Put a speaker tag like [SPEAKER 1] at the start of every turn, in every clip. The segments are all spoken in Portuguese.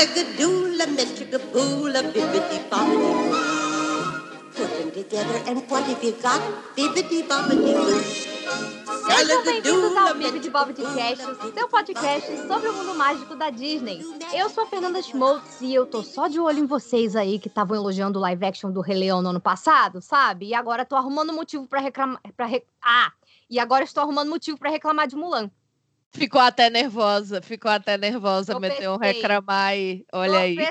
[SPEAKER 1] Salagadoola, metricaboola, bibbidi bobbidi boo. Put them together and what have you got? Bibbidi bobbidi boo.
[SPEAKER 2] Sejam bem-vindos ao Bibi de Bob de Cast, seu podcast sobre o mundo mágico da Disney. Eu sou a Fernanda Schmoltz e eu tô só de olho em vocês aí que estavam elogiando o live action do Rei Leão no ano passado, sabe? E agora tô arrumando motivo para reclamar. Pra. Ah! E agora estou arrumando motivo para reclamar de Mulan.
[SPEAKER 3] Ficou até nervosa, ficou até nervosa,
[SPEAKER 2] Tropecei.
[SPEAKER 3] meteu um reclamar aí. Olha aí.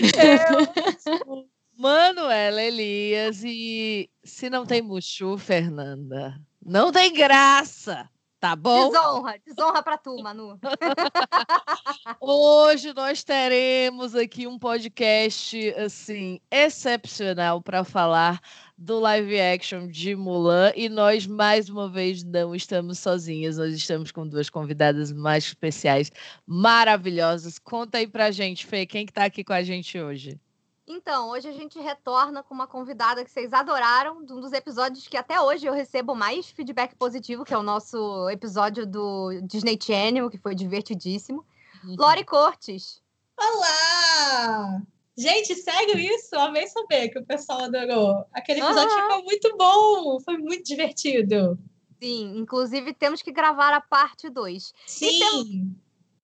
[SPEAKER 3] Eu Manuela Elias e se não tem Muxu, Fernanda, não tem graça, tá bom?
[SPEAKER 2] Desonra, desonra pra tu, Manu.
[SPEAKER 3] Hoje nós teremos aqui um podcast assim excepcional para falar do live action de Mulan e nós mais uma vez não estamos sozinhas, nós estamos com duas convidadas mais especiais, maravilhosas. Conta aí pra gente, Fê, quem que tá aqui com a gente hoje?
[SPEAKER 2] Então, hoje a gente retorna com uma convidada que vocês adoraram, de um dos episódios que até hoje eu recebo mais feedback positivo, que é o nosso episódio do Disney Channel, que foi divertidíssimo. Lori Cortes.
[SPEAKER 4] Olá! Gente, sério isso? Amei saber que o pessoal adorou. Aquele episódio
[SPEAKER 2] Aham.
[SPEAKER 4] ficou muito bom, foi muito divertido.
[SPEAKER 2] Sim, inclusive temos que gravar a parte 2.
[SPEAKER 4] Sim,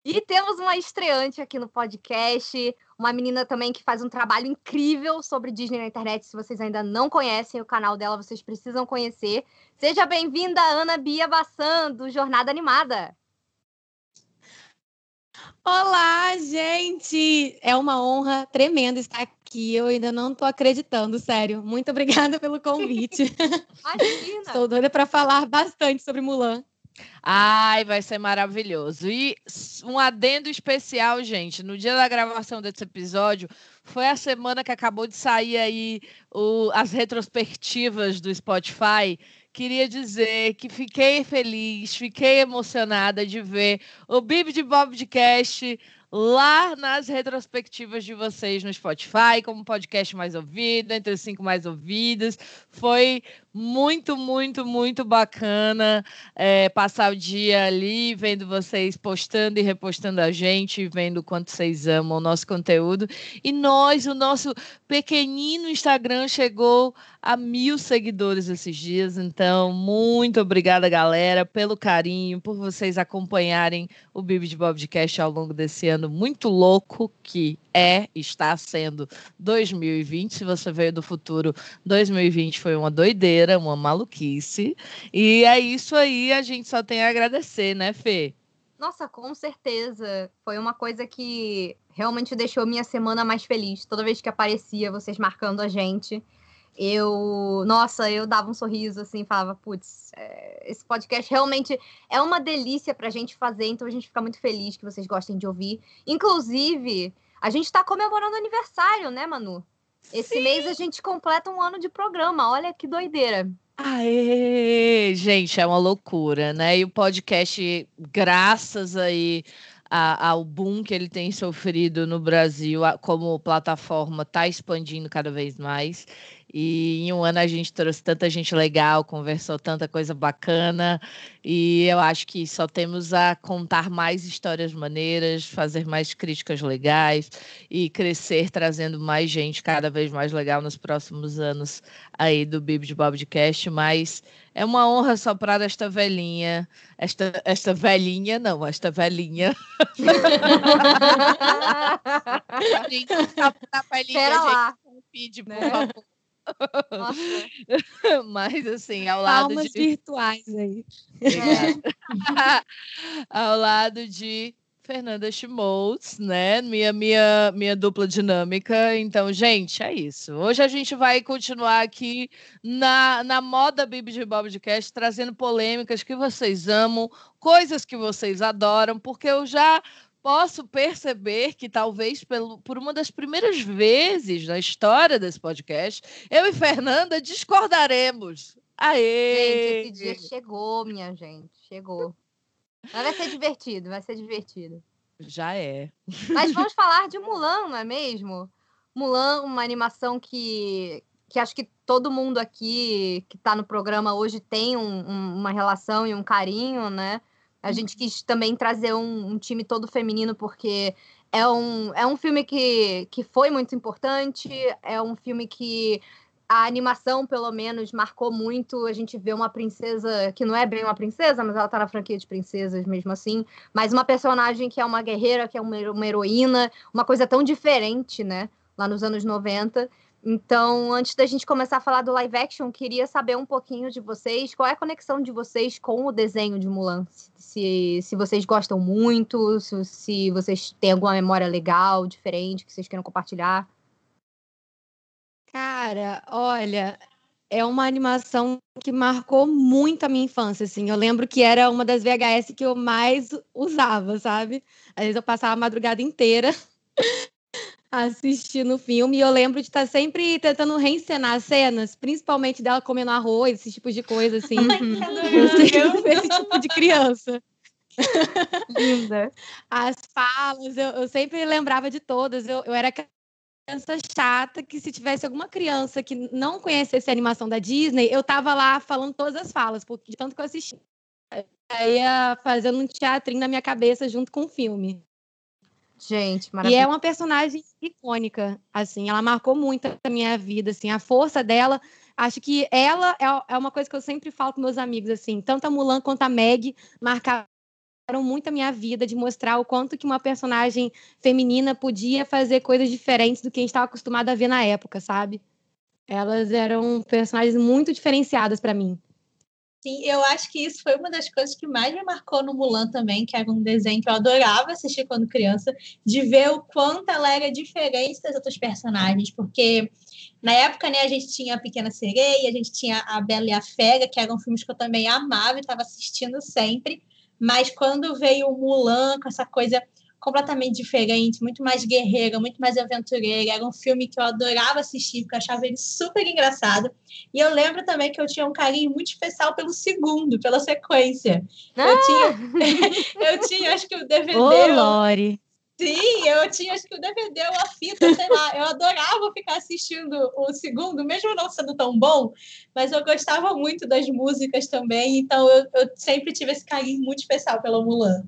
[SPEAKER 2] E temos uma estreante aqui no podcast, uma menina também que faz um trabalho incrível sobre Disney na internet. Se vocês ainda não conhecem o canal dela, vocês precisam conhecer. Seja bem-vinda, Ana Bia Bassan, do Jornada Animada.
[SPEAKER 5] Olá, gente! É uma honra tremenda estar aqui. Eu ainda não estou acreditando, sério. Muito obrigada pelo convite.
[SPEAKER 2] Imagina!
[SPEAKER 5] Estou doida para falar bastante sobre Mulan.
[SPEAKER 3] Ai, vai ser maravilhoso. E um adendo especial, gente. No dia da gravação desse episódio, foi a semana que acabou de sair aí o- as retrospectivas do Spotify. Queria dizer que fiquei feliz, fiquei emocionada de ver o Bibi de Bob de Cast lá nas retrospectivas de vocês no Spotify, como podcast mais ouvido, entre os cinco mais ouvidos. Foi muito, muito, muito bacana é, passar o dia ali vendo vocês postando e repostando a gente, vendo quanto vocês amam o nosso conteúdo. E nós, o nosso pequenino Instagram chegou a mil seguidores esses dias. Então, muito obrigada, galera, pelo carinho, por vocês acompanharem o Bibi de Bobcast ao longo desse ano muito louco que é, está sendo 2020. Se você veio do futuro, 2020 foi uma doideira, uma maluquice. E é isso aí, a gente só tem a agradecer, né, Fê?
[SPEAKER 2] Nossa, com certeza. Foi uma coisa que realmente deixou minha semana mais feliz. Toda vez que aparecia vocês marcando a gente, eu, nossa, eu dava um sorriso assim, falava, putz, é, esse podcast realmente é uma delícia pra gente fazer, então a gente fica muito feliz que vocês gostem de ouvir. Inclusive, a gente tá comemorando aniversário, né, Manu? Esse mês a gente completa um ano de programa. Olha que doideira.
[SPEAKER 3] Aê! Gente, é uma loucura, né? E o podcast, graças aí a- ao boom que ele tem sofrido no Brasil, como plataforma, está expandindo cada vez mais. E em um ano a gente trouxe tanta gente legal, conversou tanta coisa bacana. E eu acho que só temos a contar mais histórias maneiras, fazer mais críticas legais e crescer trazendo mais gente cada vez mais legal nos próximos anos aí do Bibi de Bobcast, mas é uma honra soprar esta velhinha, esta, esta velhinha, não, esta velhinha. Gente, a velhinha,
[SPEAKER 2] Pera
[SPEAKER 3] gente,
[SPEAKER 2] lá.
[SPEAKER 3] pede, por
[SPEAKER 2] Né?
[SPEAKER 3] favor.
[SPEAKER 2] Nossa,
[SPEAKER 3] Mas assim, ao lado
[SPEAKER 5] Palmas
[SPEAKER 3] de
[SPEAKER 5] virtuais aí.
[SPEAKER 2] é.
[SPEAKER 3] ao lado de Fernanda Schmoltz, né? Minha, minha, minha dupla dinâmica. Então, gente, é isso. Hoje a gente vai continuar aqui na, na moda Bibi de Bobcast, trazendo polêmicas que vocês amam, coisas que vocês adoram, porque eu já posso perceber que talvez pelo, por uma das primeiras vezes na história desse podcast, eu e Fernanda discordaremos. Aê!
[SPEAKER 2] Gente, esse dia chegou, minha gente. Chegou. Mas vai ser divertido, vai ser divertido.
[SPEAKER 3] Já é.
[SPEAKER 2] Mas vamos falar de Mulan, não é mesmo? Mulan, uma animação que, que acho que todo mundo aqui que está no programa hoje tem um- um- uma relação e um carinho, né? A gente quis também trazer um, um time todo feminino, porque é um, é um filme que, que foi muito importante, é um filme que a animação, pelo menos, marcou muito. A gente vê uma princesa que não é bem uma princesa, mas ela tá na franquia de princesas mesmo assim. Mas uma personagem que é uma guerreira, que é uma, heroína, uma coisa tão diferente, né? Lá nos anos 90. Então, antes da gente começar a falar do live action, queria saber um pouquinho de vocês. Qual é a conexão de vocês com o desenho de Mulan? Se, se vocês gostam muito, se, se vocês têm alguma memória legal, diferente, que vocês queiram compartilhar.
[SPEAKER 5] Cara, olha, é uma animação que marcou muito a minha infância, assim. Eu lembro que era uma das VHS que eu mais usava, sabe? Às vezes eu passava a madrugada inteira assistindo o filme e eu lembro de estar sempre tentando reencenar as cenas, principalmente dela comendo arroz, esse tipo de coisa, assim. eu esse tipo de criança.
[SPEAKER 2] Linda.
[SPEAKER 5] As falas, eu, eu sempre lembrava de todas. Eu, eu era criança chata que se tivesse alguma criança que não conhecesse a animação da Disney, eu tava lá falando todas as falas, porque de tanto que eu assisti. Aí ia fazendo um teatrinho na minha cabeça junto com o filme.
[SPEAKER 2] Gente,
[SPEAKER 5] maravilhoso. E é uma personagem icônica, assim, ela marcou muito a minha vida, assim, a força dela, acho que ela é, é uma coisa que eu sempre falo com meus amigos, assim, tanto a Mulan quanto a Meg marcaram muito a minha vida de mostrar o quanto que uma personagem feminina podia fazer coisas diferentes do que a gente estava acostumado a ver na época, sabe? Elas eram personagens muito diferenciadas para mim.
[SPEAKER 4] Sim, eu acho que isso foi uma das coisas que mais me marcou no Mulan também, que era um desenho que eu adorava assistir quando criança, de ver o quanto ela era diferente das outras personagens, porque na época, né, a gente tinha a Pequena Sereia, a gente tinha a Bela e a Fera, que eram filmes que eu também amava e estava assistindo sempre, mas quando veio o Mulan com essa coisa completamente diferente, muito mais guerreira, muito mais aventureira, era um filme que eu adorava assistir, porque eu achava ele super engraçado. E eu lembro também que eu tinha um carinho muito especial pelo segundo, pela sequência. Ah! Eu tinha, eu tinha, acho que o DVD.
[SPEAKER 5] Ô, Lore!
[SPEAKER 4] Sim, eu tinha acho que o DVD ou a fita, sei lá. Eu adorava ficar assistindo o segundo, mesmo não sendo tão bom, mas eu gostava muito das músicas também, então eu, eu sempre tive esse carinho muito especial pela Mulan.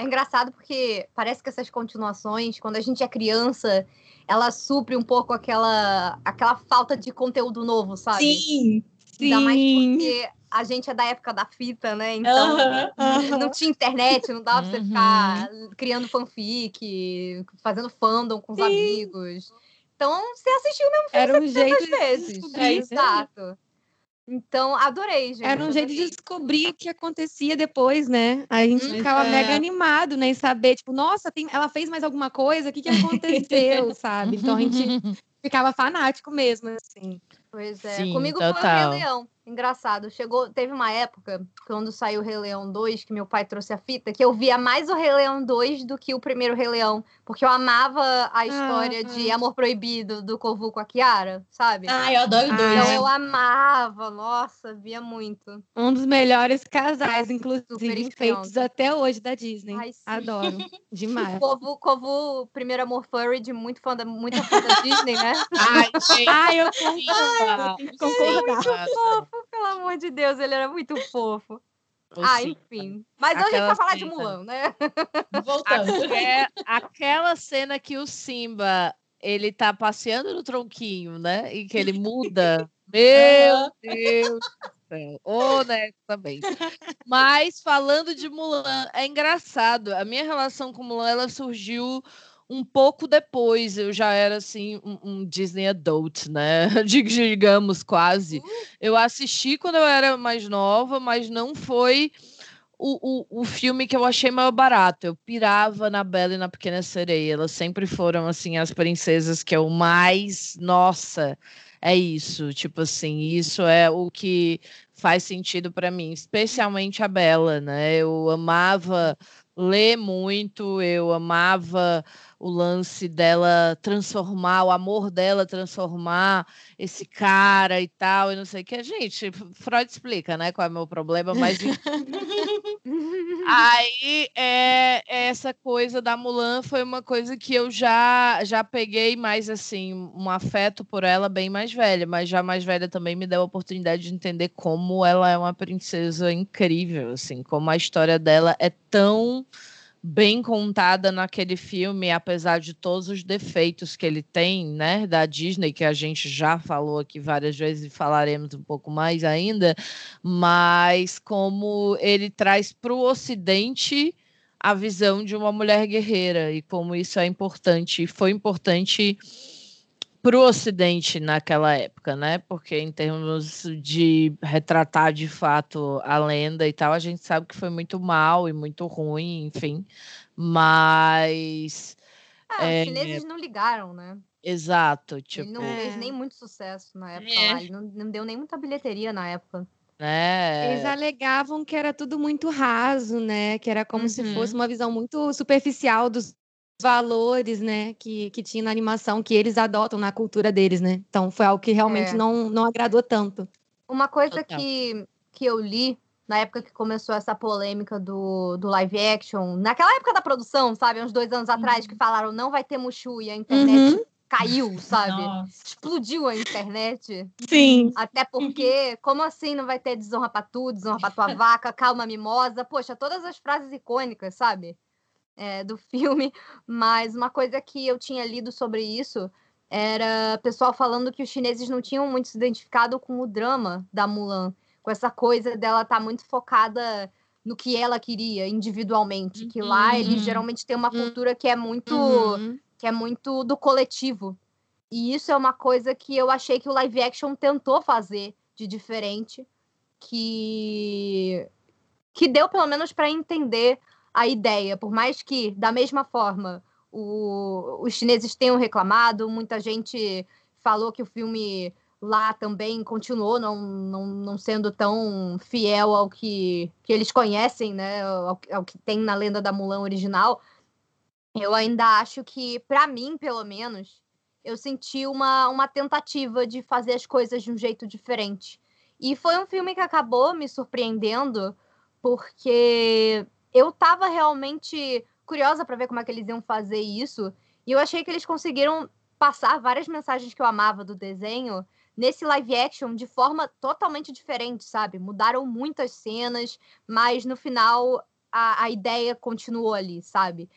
[SPEAKER 2] É engraçado porque parece que essas continuações, quando a gente é criança, ela supre um pouco aquela, aquela falta de conteúdo novo, sabe?
[SPEAKER 4] Sim,
[SPEAKER 2] Ainda sim. mais porque a gente é da época da fita, né? Então não tinha internet, não dava pra você ficar uhum. criando fanfic, fazendo fandom com os Sim. amigos. Então você assistiu mesmo filme
[SPEAKER 5] Era um jeito
[SPEAKER 2] vezes. É, exato. Então, adorei, gente.
[SPEAKER 5] Era um jeito de descobrir o que acontecia depois, né? A gente hum, ficava é. mega animado, né? Em saber, tipo, nossa, tem... ela fez mais alguma coisa? O que, que aconteceu, sabe? Então a gente ficava fanático mesmo, assim.
[SPEAKER 2] Pois é. Sim, Comigo total. foi o Rei Leão. Engraçado. Chegou, teve uma época, quando saiu o Rei Leão 2, que meu pai trouxe a fita, que eu via mais o Rei Leão 2 do que o primeiro Rei Leão. Porque eu amava a história ah, de Amor Proibido do Corvo com a Kiara, sabe?
[SPEAKER 4] Ah, eu adoro dois.
[SPEAKER 2] Então eu amava, nossa, via muito.
[SPEAKER 5] Um dos melhores casais, inclusive, feitos até hoje da Disney. Ai, Adoro. Demais.
[SPEAKER 2] Corvo, Corvo, primeiro amor furry de muito fã da, muito fã da Disney, né?
[SPEAKER 5] Ai, gente. Ai, eu concordo.
[SPEAKER 2] concordar. Muito fofo. Pelo amor de Deus, ele era muito fofo. ah, enfim. Mas hoje a gente vai falar de Mulan, né?
[SPEAKER 4] Voltando.
[SPEAKER 3] aquela cena que o Simba ele tá passeando no tronquinho, né? E que ele muda. Meu Deus do céu. Honestamente. Mas falando de Mulan, é engraçado. A minha relação com Mulan ela surgiu um pouco depois eu já era assim um, um Disney adult, né? Digamos quase. Eu assisti quando eu era mais nova, mas não foi o, o, o filme que eu achei mais barato. Eu pirava na Bela e na Pequena Sereia. Elas sempre foram assim as princesas que eu mais, nossa, é isso, tipo assim, isso é o que faz sentido para mim, especialmente a Bela, né? Eu amava ler muito, eu amava o lance dela transformar, o amor dela transformar esse cara e tal, e não sei o que. Gente, Freud explica, né, qual é o meu problema, mas. Aí, é, essa coisa da Mulan foi uma coisa que eu já, já peguei mais, assim, um afeto por ela bem mais velha, mas já mais velha também me deu a oportunidade de entender como ela é uma princesa incrível, assim, como a história dela é tão bem contada naquele filme, apesar de todos os defeitos que ele tem, né, da Disney, que a gente já falou aqui várias vezes e falaremos um pouco mais ainda, mas como ele traz para o Ocidente a visão de uma mulher guerreira e como isso é importante, foi importante para o Ocidente naquela época, né? Porque em termos de retratar de fato a lenda e tal, a gente sabe que foi muito mal e muito ruim, enfim. Mas.
[SPEAKER 2] Ah, é, os chineses não ligaram, né?
[SPEAKER 3] Exato. Tipo...
[SPEAKER 2] Ele não fez nem muito sucesso na época é. lá. Ele não, não deu nem muita bilheteria na época.
[SPEAKER 5] É. Eles alegavam que era tudo muito raso, né? Que era como uhum. se fosse uma visão muito superficial dos valores, né, que, que tinha na animação, que eles adotam na cultura deles, né? Então foi algo que realmente é. não, não agradou tanto.
[SPEAKER 2] Uma coisa que, que eu li na época que começou essa polêmica do, do live action, naquela época da produção, sabe? Uns dois anos atrás, que uhum. falaram não vai ter Mushu e a internet uhum. caiu, sabe? Nossa. Explodiu a internet.
[SPEAKER 5] Sim.
[SPEAKER 2] Até porque, como assim não vai ter desonra pra tu, desonra pra tua vaca, calma mimosa? Poxa, todas as frases icônicas, sabe? É, do filme, mas uma coisa que eu tinha lido sobre isso era pessoal falando que os chineses não tinham muito se identificado com o drama da Mulan, com essa coisa dela estar tá muito focada no que ela queria individualmente, que lá eles uhum. geralmente têm uma uhum. cultura que é muito uhum. que é muito do coletivo. E isso é uma coisa que eu achei que o live action tentou fazer de diferente, que que deu pelo menos para entender a ideia, por mais que, da mesma forma, o, os chineses tenham reclamado, muita gente falou que o filme lá também continuou não, não, não sendo tão fiel ao que, que eles conhecem, né, ao, ao que tem na lenda da Mulan original. Eu ainda acho que, para mim, pelo menos, eu senti uma, uma tentativa de fazer as coisas de um jeito diferente. E foi um filme que acabou me surpreendendo, porque eu tava realmente curiosa para ver como é que eles iam fazer isso. E eu achei que eles conseguiram passar várias mensagens que eu amava do desenho nesse live action de forma totalmente diferente, sabe? Mudaram muitas cenas, mas no final a, a ideia continuou ali, sabe?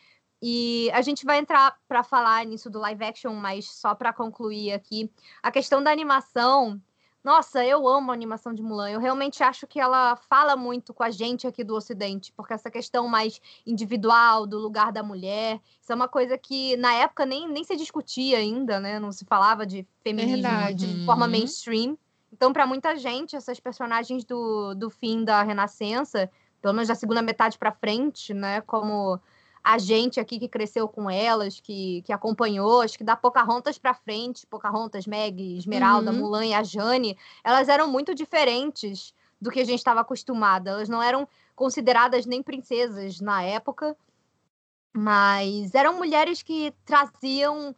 [SPEAKER 2] E a gente vai entrar para falar nisso do live action, mas só para concluir aqui, a questão da animação nossa, eu amo a animação de Mulan. Eu realmente acho que ela fala muito com a gente aqui do Ocidente, porque essa questão mais individual do lugar da mulher, isso é uma coisa que na época nem, nem se discutia ainda, né? Não se falava de feminismo Verdade. de forma uhum. mainstream. Então, para muita gente, essas personagens do, do fim da Renascença, pelo menos da segunda metade para frente, né? Como a gente aqui que cresceu com elas, que, que acompanhou, acho que da Pocahontas para frente, Pocahontas, Meg, Esmeralda, uhum. Mulan e a Jane, elas eram muito diferentes do que a gente estava acostumada. Elas não eram consideradas nem princesas na época, mas eram mulheres que traziam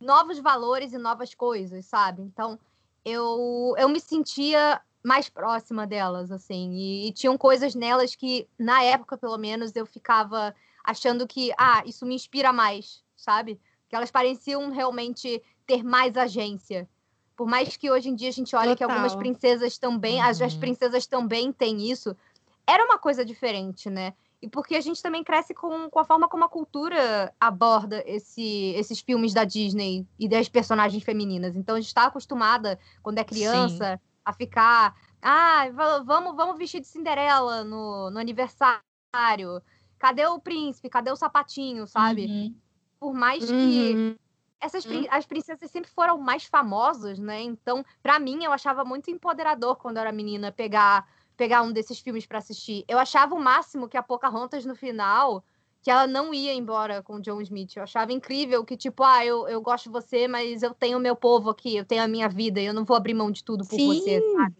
[SPEAKER 2] novos valores e novas coisas, sabe? Então, eu, eu me sentia mais próxima delas, assim, e, e tinham coisas nelas que, na época, pelo menos, eu ficava achando que, ah, isso me inspira mais, sabe? Que elas pareciam realmente ter mais agência. Por mais que hoje em dia a gente olhe Total. que algumas princesas também, uhum. as, as princesas também têm isso, era uma coisa diferente, né? E porque a gente também cresce com, com a forma como a cultura aborda esse, esses filmes da Disney e das personagens femininas. Então a gente está acostumada, quando é criança, Sim. a ficar. Ah, vamos, vamos vestir de Cinderela no, no aniversário cadê o príncipe? Cadê o sapatinho, sabe? Uhum. Por mais que uhum. essas uhum. as princesas sempre foram mais famosas, né? Então, para mim, eu achava muito empoderador quando eu era menina pegar pegar um desses filmes para assistir. Eu achava o máximo que a Pocahontas no final que ela não ia embora com o John Smith. Eu achava incrível que, tipo, ah, eu, eu gosto de você, mas eu tenho o meu povo aqui, eu tenho a minha vida, e eu não vou abrir mão de tudo por Sim. você, sabe?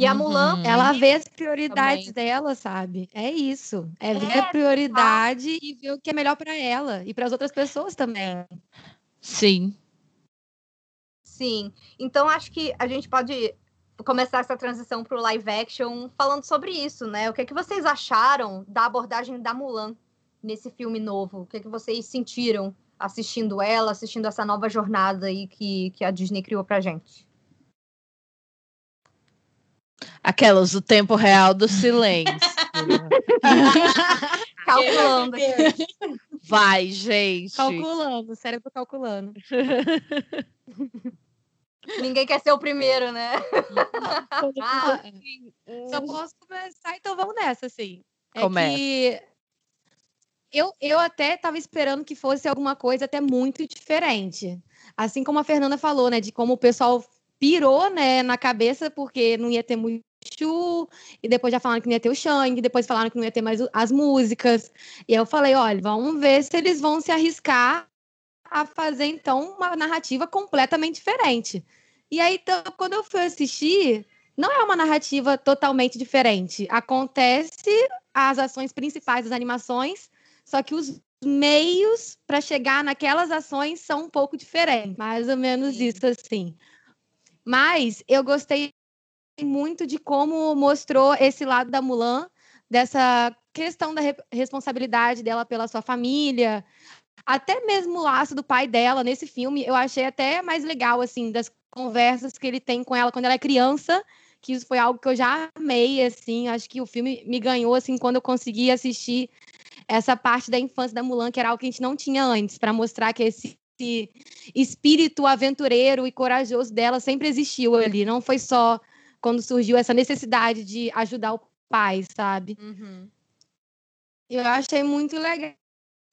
[SPEAKER 2] E a Mulan.
[SPEAKER 3] Uhum.
[SPEAKER 5] Ela vê as prioridades
[SPEAKER 2] Também.
[SPEAKER 5] dela, sabe? É isso. É ver
[SPEAKER 2] É,
[SPEAKER 5] a prioridade e ver o que é melhor pra ela e para as outras pessoas também.
[SPEAKER 3] Sim.
[SPEAKER 2] Sim. Então acho que a gente pode começar essa transição para o live action falando sobre isso, né? O que, é que vocês acharam da abordagem da Mulan nesse filme novo? O que, é que vocês sentiram assistindo ela, assistindo essa nova jornada aí que, que a Disney criou pra gente?
[SPEAKER 3] Aquelas, o tempo real do silêncio.
[SPEAKER 2] Calculando. aqui.
[SPEAKER 3] Vai, gente.
[SPEAKER 5] Calculando, o cérebro calculando.
[SPEAKER 2] Ninguém quer ser o primeiro, né? Ah,
[SPEAKER 5] Só posso começar, então vamos nessa, assim. É
[SPEAKER 3] Começa.
[SPEAKER 5] que eu, eu até estava esperando que fosse alguma coisa até muito diferente. Assim como a Fernanda falou, né? De como o pessoal pirou, né, na cabeça, porque não ia ter Mushu, e depois já falaram que não ia ter o Shang, depois falaram que não ia ter mais as músicas. E eu falei, olha, vamos ver se eles vão se arriscar a fazer, então, uma narrativa completamente diferente. E aí, então, quando eu fui assistir, não é uma narrativa totalmente diferente. Acontece as ações principais das animações, só que os meios para chegar naquelas ações são um pouco diferentes. Mais ou menos isso, assim. Mas eu gostei muito de como mostrou esse lado da Mulan, dessa questão da re- responsabilidade dela pela sua família, até mesmo o laço do pai dela nesse filme, eu achei até mais legal, assim, das conversas que ele tem com ela quando ela é criança, que isso foi algo que eu já amei, assim, acho que o filme me ganhou, assim, quando eu consegui assistir essa parte da infância da Mulan, que era algo que a gente não tinha antes, para mostrar que esse esse espírito aventureiro e corajoso dela sempre existiu ali, não foi só quando surgiu essa necessidade de ajudar o pai, sabe?
[SPEAKER 2] uhum.
[SPEAKER 5] Eu achei muito legal,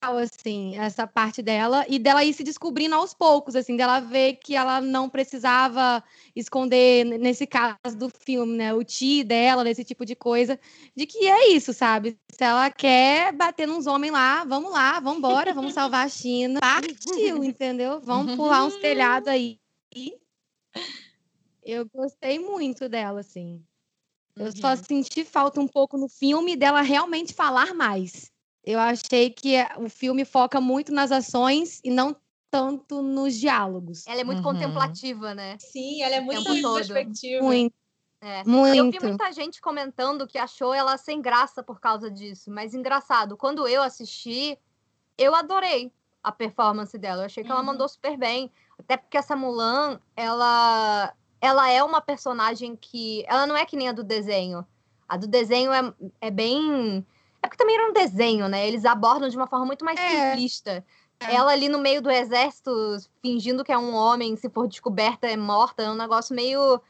[SPEAKER 5] assim, essa parte dela e dela ir se descobrindo aos poucos, assim, dela ver que ela não precisava esconder, nesse caso do filme, né, o ti dela, nesse tipo de coisa, de que é isso, sabe? Se ela quer bater nos homens lá, vamos lá, vamos embora, vamos salvar a China. Partiu, entendeu? Vamos pular uns telhados aí. Eu gostei muito dela, assim. Eu só
[SPEAKER 2] Uhum.
[SPEAKER 5] senti falta um pouco no filme dela realmente falar mais. Eu achei que o filme foca muito nas ações e não tanto nos diálogos.
[SPEAKER 2] Ela é muito
[SPEAKER 3] Uhum.
[SPEAKER 2] contemplativa, né?
[SPEAKER 4] Sim, ela é muito introspectiva.
[SPEAKER 5] Muito,
[SPEAKER 2] É. Eu vi
[SPEAKER 5] muito.
[SPEAKER 2] muita gente comentando que achou ela sem graça por causa disso. Mas engraçado, quando eu assisti, eu adorei a performance dela. Eu achei que ela
[SPEAKER 4] Uhum.
[SPEAKER 2] mandou super bem. Até porque essa Mulan, ela, ela é uma personagem que. Ela não é que nem a do desenho. A do desenho é, é bem. É porque também era um desenho, né? Eles abordam de uma forma muito mais
[SPEAKER 5] É.
[SPEAKER 2] simplista.
[SPEAKER 5] É.
[SPEAKER 2] Ela ali no meio do exército, fingindo que é um homem, se for descoberta, é morta. É um negócio meio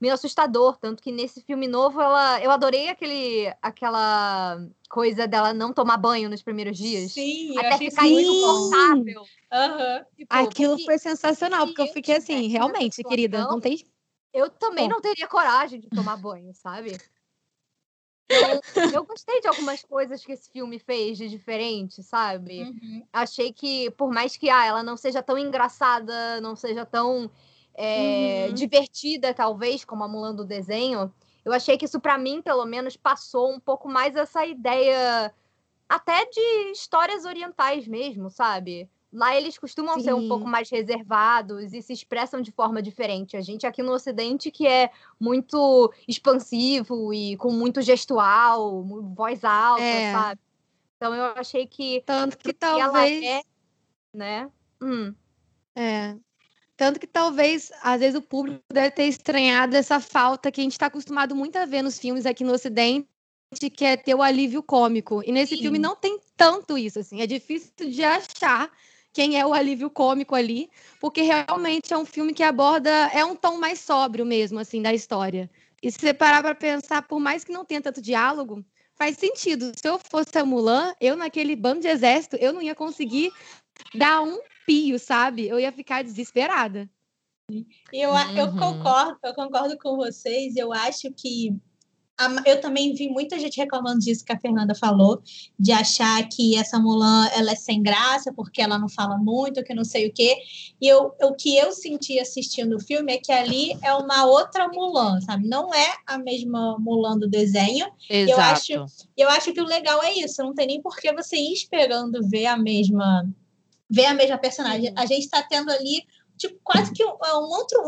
[SPEAKER 2] meio assustador, tanto que nesse filme novo ela eu adorei aquele aquela coisa dela não tomar banho nos primeiros dias.
[SPEAKER 4] Sim,
[SPEAKER 2] até
[SPEAKER 4] achei
[SPEAKER 2] ficar
[SPEAKER 5] Sim.
[SPEAKER 2] insuportável.
[SPEAKER 4] Aham.
[SPEAKER 2] Tipo,
[SPEAKER 5] Aquilo
[SPEAKER 2] porque
[SPEAKER 5] foi sensacional, porque eu fiquei assim,
[SPEAKER 2] nessa
[SPEAKER 5] realmente, querida, não tem.
[SPEAKER 2] Eu também não teria coragem de tomar banho, sabe? Eu, eu gostei de algumas coisas que esse filme fez de diferente, sabe?
[SPEAKER 4] Uhum.
[SPEAKER 2] achei que, por mais que ah, ela não seja tão engraçada, não seja tão é,
[SPEAKER 4] Uhum.
[SPEAKER 2] divertida, talvez, como a Mulan do desenho, eu achei que isso, pra mim, pelo menos, passou um pouco mais essa ideia até de histórias orientais mesmo, sabe? Lá eles costumam ser um
[SPEAKER 5] Sim.
[SPEAKER 2] pouco mais reservados e se expressam de forma diferente. A gente aqui no Ocidente que é muito expansivo e com muito gestual, voz alta,
[SPEAKER 5] É.
[SPEAKER 2] sabe? Então eu achei que
[SPEAKER 5] Tanto que
[SPEAKER 2] ela
[SPEAKER 5] talvez.
[SPEAKER 2] é, né? Hum,
[SPEAKER 5] É. Tanto que talvez, às vezes, o público deve ter estranhado essa falta que a gente está acostumado muito a ver nos filmes aqui no Ocidente, que é ter o alívio cômico. E nesse
[SPEAKER 4] Sim.
[SPEAKER 5] filme não tem tanto isso, assim. É difícil de achar quem é o alívio cômico ali, porque realmente é um filme que aborda, é um tom mais sóbrio mesmo, assim, da história. E se você parar para pensar, por mais que não tenha tanto diálogo, faz sentido. Se eu fosse a Mulan, eu naquele bando de exército, eu não ia conseguir dar um pio, sabe? Eu ia ficar desesperada.
[SPEAKER 4] Eu, eu
[SPEAKER 3] Uhum.
[SPEAKER 4] concordo, eu concordo com vocês. Eu acho que eu também vi muita gente reclamando disso que a Fernanda falou, de achar que essa Mulan ela é sem graça porque ela não fala muito, que não sei o quê. E eu, o que eu senti assistindo o filme é que ali é uma outra Mulan, sabe? Não é a mesma Mulan do desenho.
[SPEAKER 3] Exato.
[SPEAKER 4] Eu acho, eu acho que o legal é isso. Não tem nem por que você ir esperando ver a mesma ver a mesma personagem. A gente está tendo ali tipo quase que um, um outro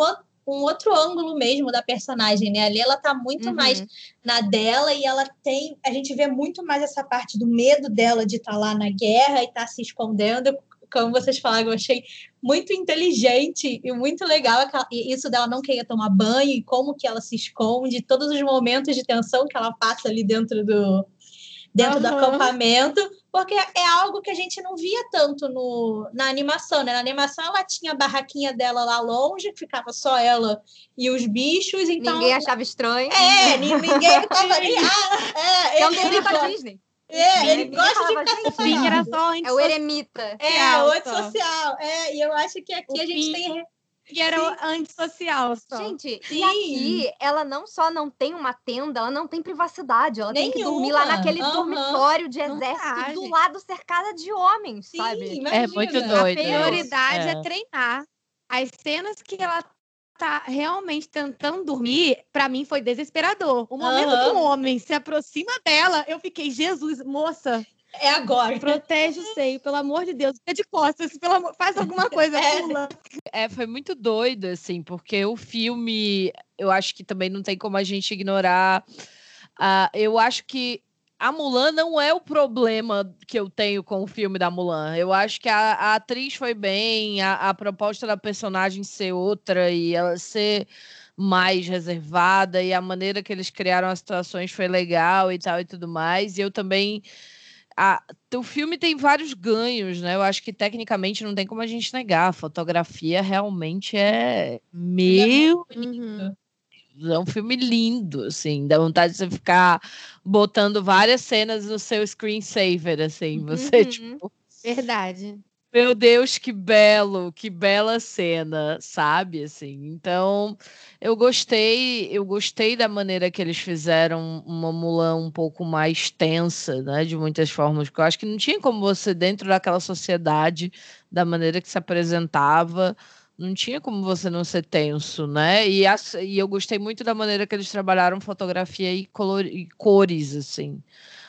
[SPEAKER 4] um outro ângulo mesmo da personagem, né? Ali ela tá muito uhum. mais na dela e ela tem. A gente vê muito mais essa parte do medo dela de estar tá lá na guerra e estar tá se escondendo. Como vocês falaram, eu achei muito inteligente e muito legal isso dela não querer tomar banho e como que ela se esconde, todos os momentos de tensão que ela passa ali dentro do, dentro uhum. do acampamento, porque é algo que a gente não via tanto no, na animação, né? Na animação ela tinha a barraquinha dela lá longe, ficava só ela e os bichos, então...
[SPEAKER 2] Ninguém achava estranho.
[SPEAKER 4] É, ninguém tava ali... Ah, é,
[SPEAKER 2] é um desenho da Disney.
[SPEAKER 4] É, ele gosta de ficar
[SPEAKER 5] social. Era só
[SPEAKER 2] é o eremita.
[SPEAKER 4] É, o antissocial. É, e eu acho que aqui o a gente tem
[SPEAKER 5] que era Sim. antissocial só.
[SPEAKER 2] Gente, Sim. e aqui ela não só não tem uma tenda, ela não tem privacidade. Ela Nenhuma. tem que dormir lá naquele uhum. dormitório de exército do lado cercada de homens, Sim, sabe?
[SPEAKER 3] Imagina. É muito doido.
[SPEAKER 5] A prioridade é. é treinar. As cenas que ela tá realmente tentando dormir, para mim foi desesperador. O momento uhum. que um homem se aproxima dela, eu fiquei, Jesus, moça,
[SPEAKER 4] é agora.
[SPEAKER 5] Protege o seio, pelo amor de Deus. Fica de costas, pelo amor... faz alguma coisa, é. pula.
[SPEAKER 3] É, foi muito doido, assim, porque o filme, eu acho que também não tem como a gente ignorar. Uh, eu acho que a Mulan não é o problema que eu tenho com o filme da Mulan. Eu acho que a, a atriz foi bem, a, a proposta da personagem ser outra e ela ser mais reservada e a maneira que eles criaram as situações foi legal e tal e tudo mais. E eu também a, o filme tem vários ganhos, né? Eu acho que tecnicamente não tem como a gente negar. A fotografia realmente é meu. Uhum. É um filme lindo, assim, dá vontade de você ficar botando várias cenas no seu screensaver, assim, você, uhum. tipo.
[SPEAKER 5] Verdade.
[SPEAKER 3] Meu Deus, que belo, que bela cena, sabe? Assim, então eu gostei, eu gostei da maneira que eles fizeram uma Mulan um pouco mais tensa, né? De muitas formas, porque eu acho que não tinha como você dentro daquela sociedade, da maneira que se apresentava, não tinha como você não ser tenso, né? E, as, e eu gostei muito da maneira que eles trabalharam fotografia e, color, e cores, assim.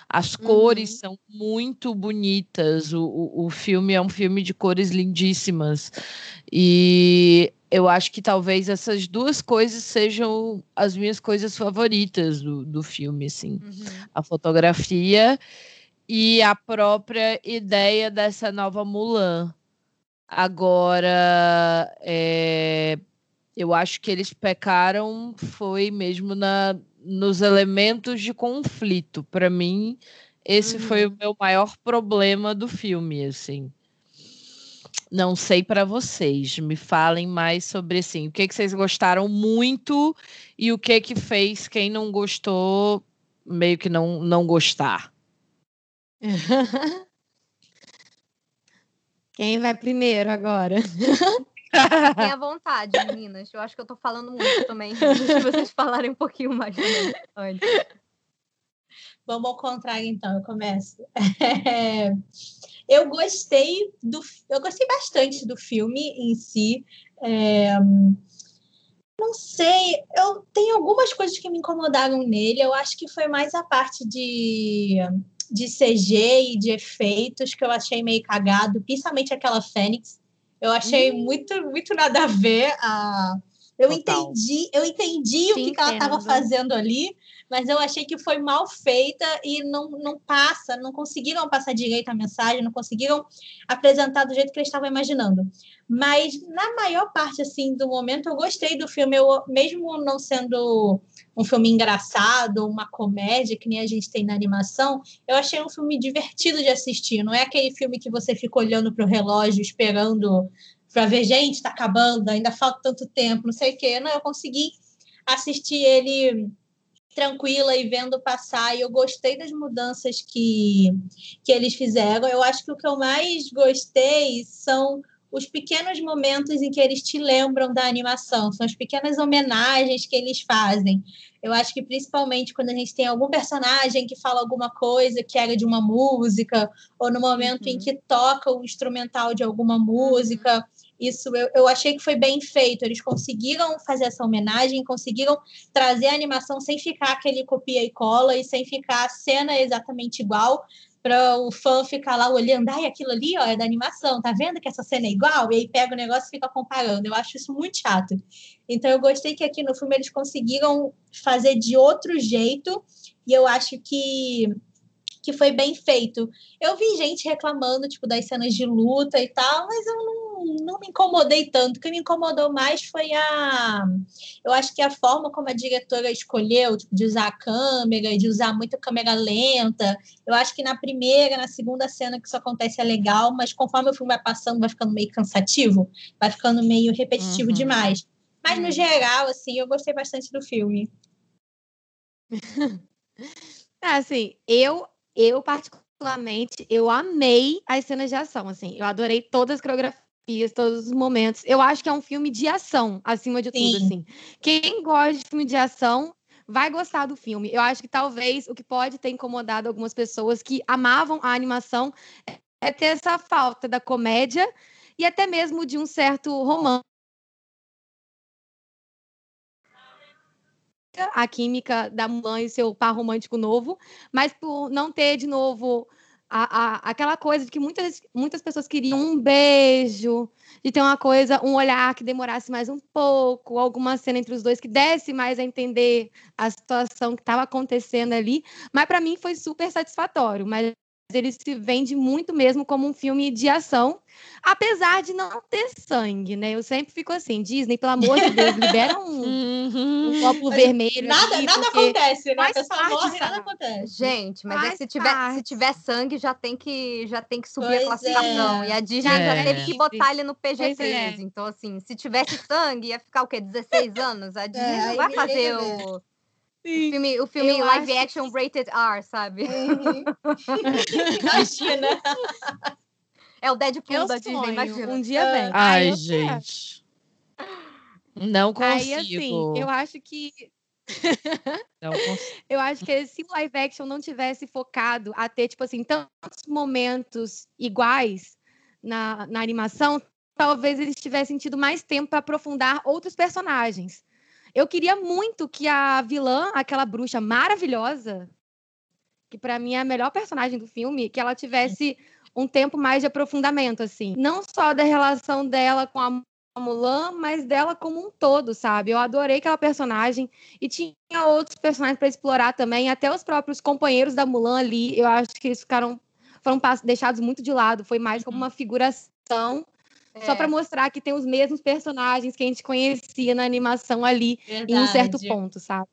[SPEAKER 3] As cores uhum. são muito bonitas. O, o, o, filme é um filme de cores lindíssimas. E eu acho que talvez essas duas coisas sejam as minhas coisas favoritas do, do filme, assim. Uhum. A fotografia e a própria ideia dessa nova Mulan. Agora, é, eu acho que eles pecaram foi mesmo na, nos elementos de conflito. Para mim, esse uhum. foi o meu maior problema do filme, assim. Não sei para vocês, me falem mais sobre assim, o que, que vocês gostaram muito e o que que fez quem não gostou meio que não não gostar.
[SPEAKER 5] Quem vai primeiro agora?
[SPEAKER 2] Fiquem à vontade, meninas. Eu acho que eu tô falando muito também. Se vocês falarem um pouquinho mais antes.
[SPEAKER 4] Vamos ao contrário, então, eu começo. É... Eu gostei do. Eu gostei bastante do filme em si. É... Não sei, eu tenho algumas coisas que me incomodaram nele. Eu acho que foi mais a parte de, de CG e de efeitos que eu achei meio cagado, principalmente aquela Fênix eu achei hum. muito, muito nada a ver. A... Eu Total. entendi, eu entendi o que, que ela estava fazendo ali, mas eu achei que foi mal feita e não, não passa, não conseguiram passar direito a mensagem, não conseguiram apresentar do jeito que eles estavam imaginando. Mas na maior parte assim do momento eu gostei do filme, eu mesmo não sendo um filme engraçado, uma comédia que nem a gente tem na animação, eu achei um filme divertido de assistir. Não é aquele filme que você fica olhando para o relógio esperando para ver gente está acabando, ainda falta tanto tempo, não sei o quê. Não, eu consegui assistir ele tranquila e vendo passar, e eu gostei das mudanças que, que eles fizeram. Eu acho que o que eu mais gostei são os pequenos momentos em que eles te lembram da animação, são as pequenas homenagens que eles fazem. Eu acho que principalmente quando a gente tem algum personagem que fala alguma coisa que era de uma música, ou no momento uhum. em que toca o instrumental de alguma música. Isso eu, eu achei que foi bem feito. Eles conseguiram fazer essa homenagem, conseguiram trazer a animação sem ficar aquele copia e cola e sem ficar a cena exatamente igual, para o fã ficar lá olhando, ai, aquilo ali ó, é da animação, tá vendo que essa cena é igual? E aí pega o negócio e fica comparando. Eu acho isso muito chato. Então eu gostei que aqui no filme eles conseguiram fazer de outro jeito, e eu acho que que foi bem feito. Eu vi gente reclamando, tipo, das cenas de luta e tal, mas eu não, não me incomodei tanto. O que me incomodou mais foi a. Eu acho que a forma como a diretora escolheu, tipo, de usar a câmera, de usar muito câmera lenta. Eu acho que na primeira, na segunda cena que isso acontece é legal, mas conforme o filme vai passando, vai ficando meio cansativo, vai ficando meio repetitivo uhum. demais. Mas, no uhum. geral, assim, eu gostei bastante do filme.
[SPEAKER 5] É, assim, eu eu, particularmente, eu amei as cenas de ação, assim. Eu adorei todas as coreografias, todos os momentos. Eu acho que é um filme de ação, acima de Sim. tudo, assim. Quem gosta de filme de ação vai gostar do filme. Eu acho que talvez o que pode ter incomodado algumas pessoas que amavam a animação é ter essa falta da comédia e até mesmo de um certo romance a química da mãe e seu par romântico novo, mas por não ter de novo a, a, aquela coisa de que muitas, muitas pessoas queriam um beijo, de ter uma coisa, um olhar que demorasse mais um pouco, alguma cena entre os dois que desse mais a entender a situação que estava acontecendo ali. Mas para mim foi super satisfatório. Mas ele se vende muito mesmo como um filme de ação, apesar de não ter sangue, né? Eu sempre fico assim, Disney, pelo amor de Deus, libera um, um copo vermelho.
[SPEAKER 4] Nada, nada acontece, né? A pessoa morre, nada acontece.
[SPEAKER 2] Gente, mas é se tiver, se tiver sangue, já tem que, já tem que subir pois a classificação. É. E a Disney é. já teve que botar ele no PG-13. É. Então, assim, se tivesse sangue, ia ficar o quê? 16 anos? A Disney é, não vai fazer o o filme, o filme live action que... rated R, sabe? Uhum. imagina. É o Deadpool eu da Disney, imagina.
[SPEAKER 5] Um dia vem.
[SPEAKER 3] Ai, gente. Não consigo. Aí,
[SPEAKER 5] assim, eu acho que. Eu acho que se o live action não tivesse focado a ter, tipo assim, tantos momentos iguais na, na animação, talvez eles tivessem tido mais tempo para aprofundar outros personagens. Eu queria muito que a vilã, aquela bruxa maravilhosa, que para mim é a melhor personagem do filme, que ela tivesse um tempo mais de aprofundamento, assim. Não só da relação dela com a Mulan, mas dela como um todo, sabe? Eu adorei aquela personagem e tinha outros personagens para explorar também, até os próprios companheiros da Mulan ali. Eu acho que eles ficaram foram deixados muito de lado, foi mais como uma figuração é. Só para mostrar que tem os mesmos personagens que a gente conhecia na animação ali Verdade. em um certo ponto, sabe?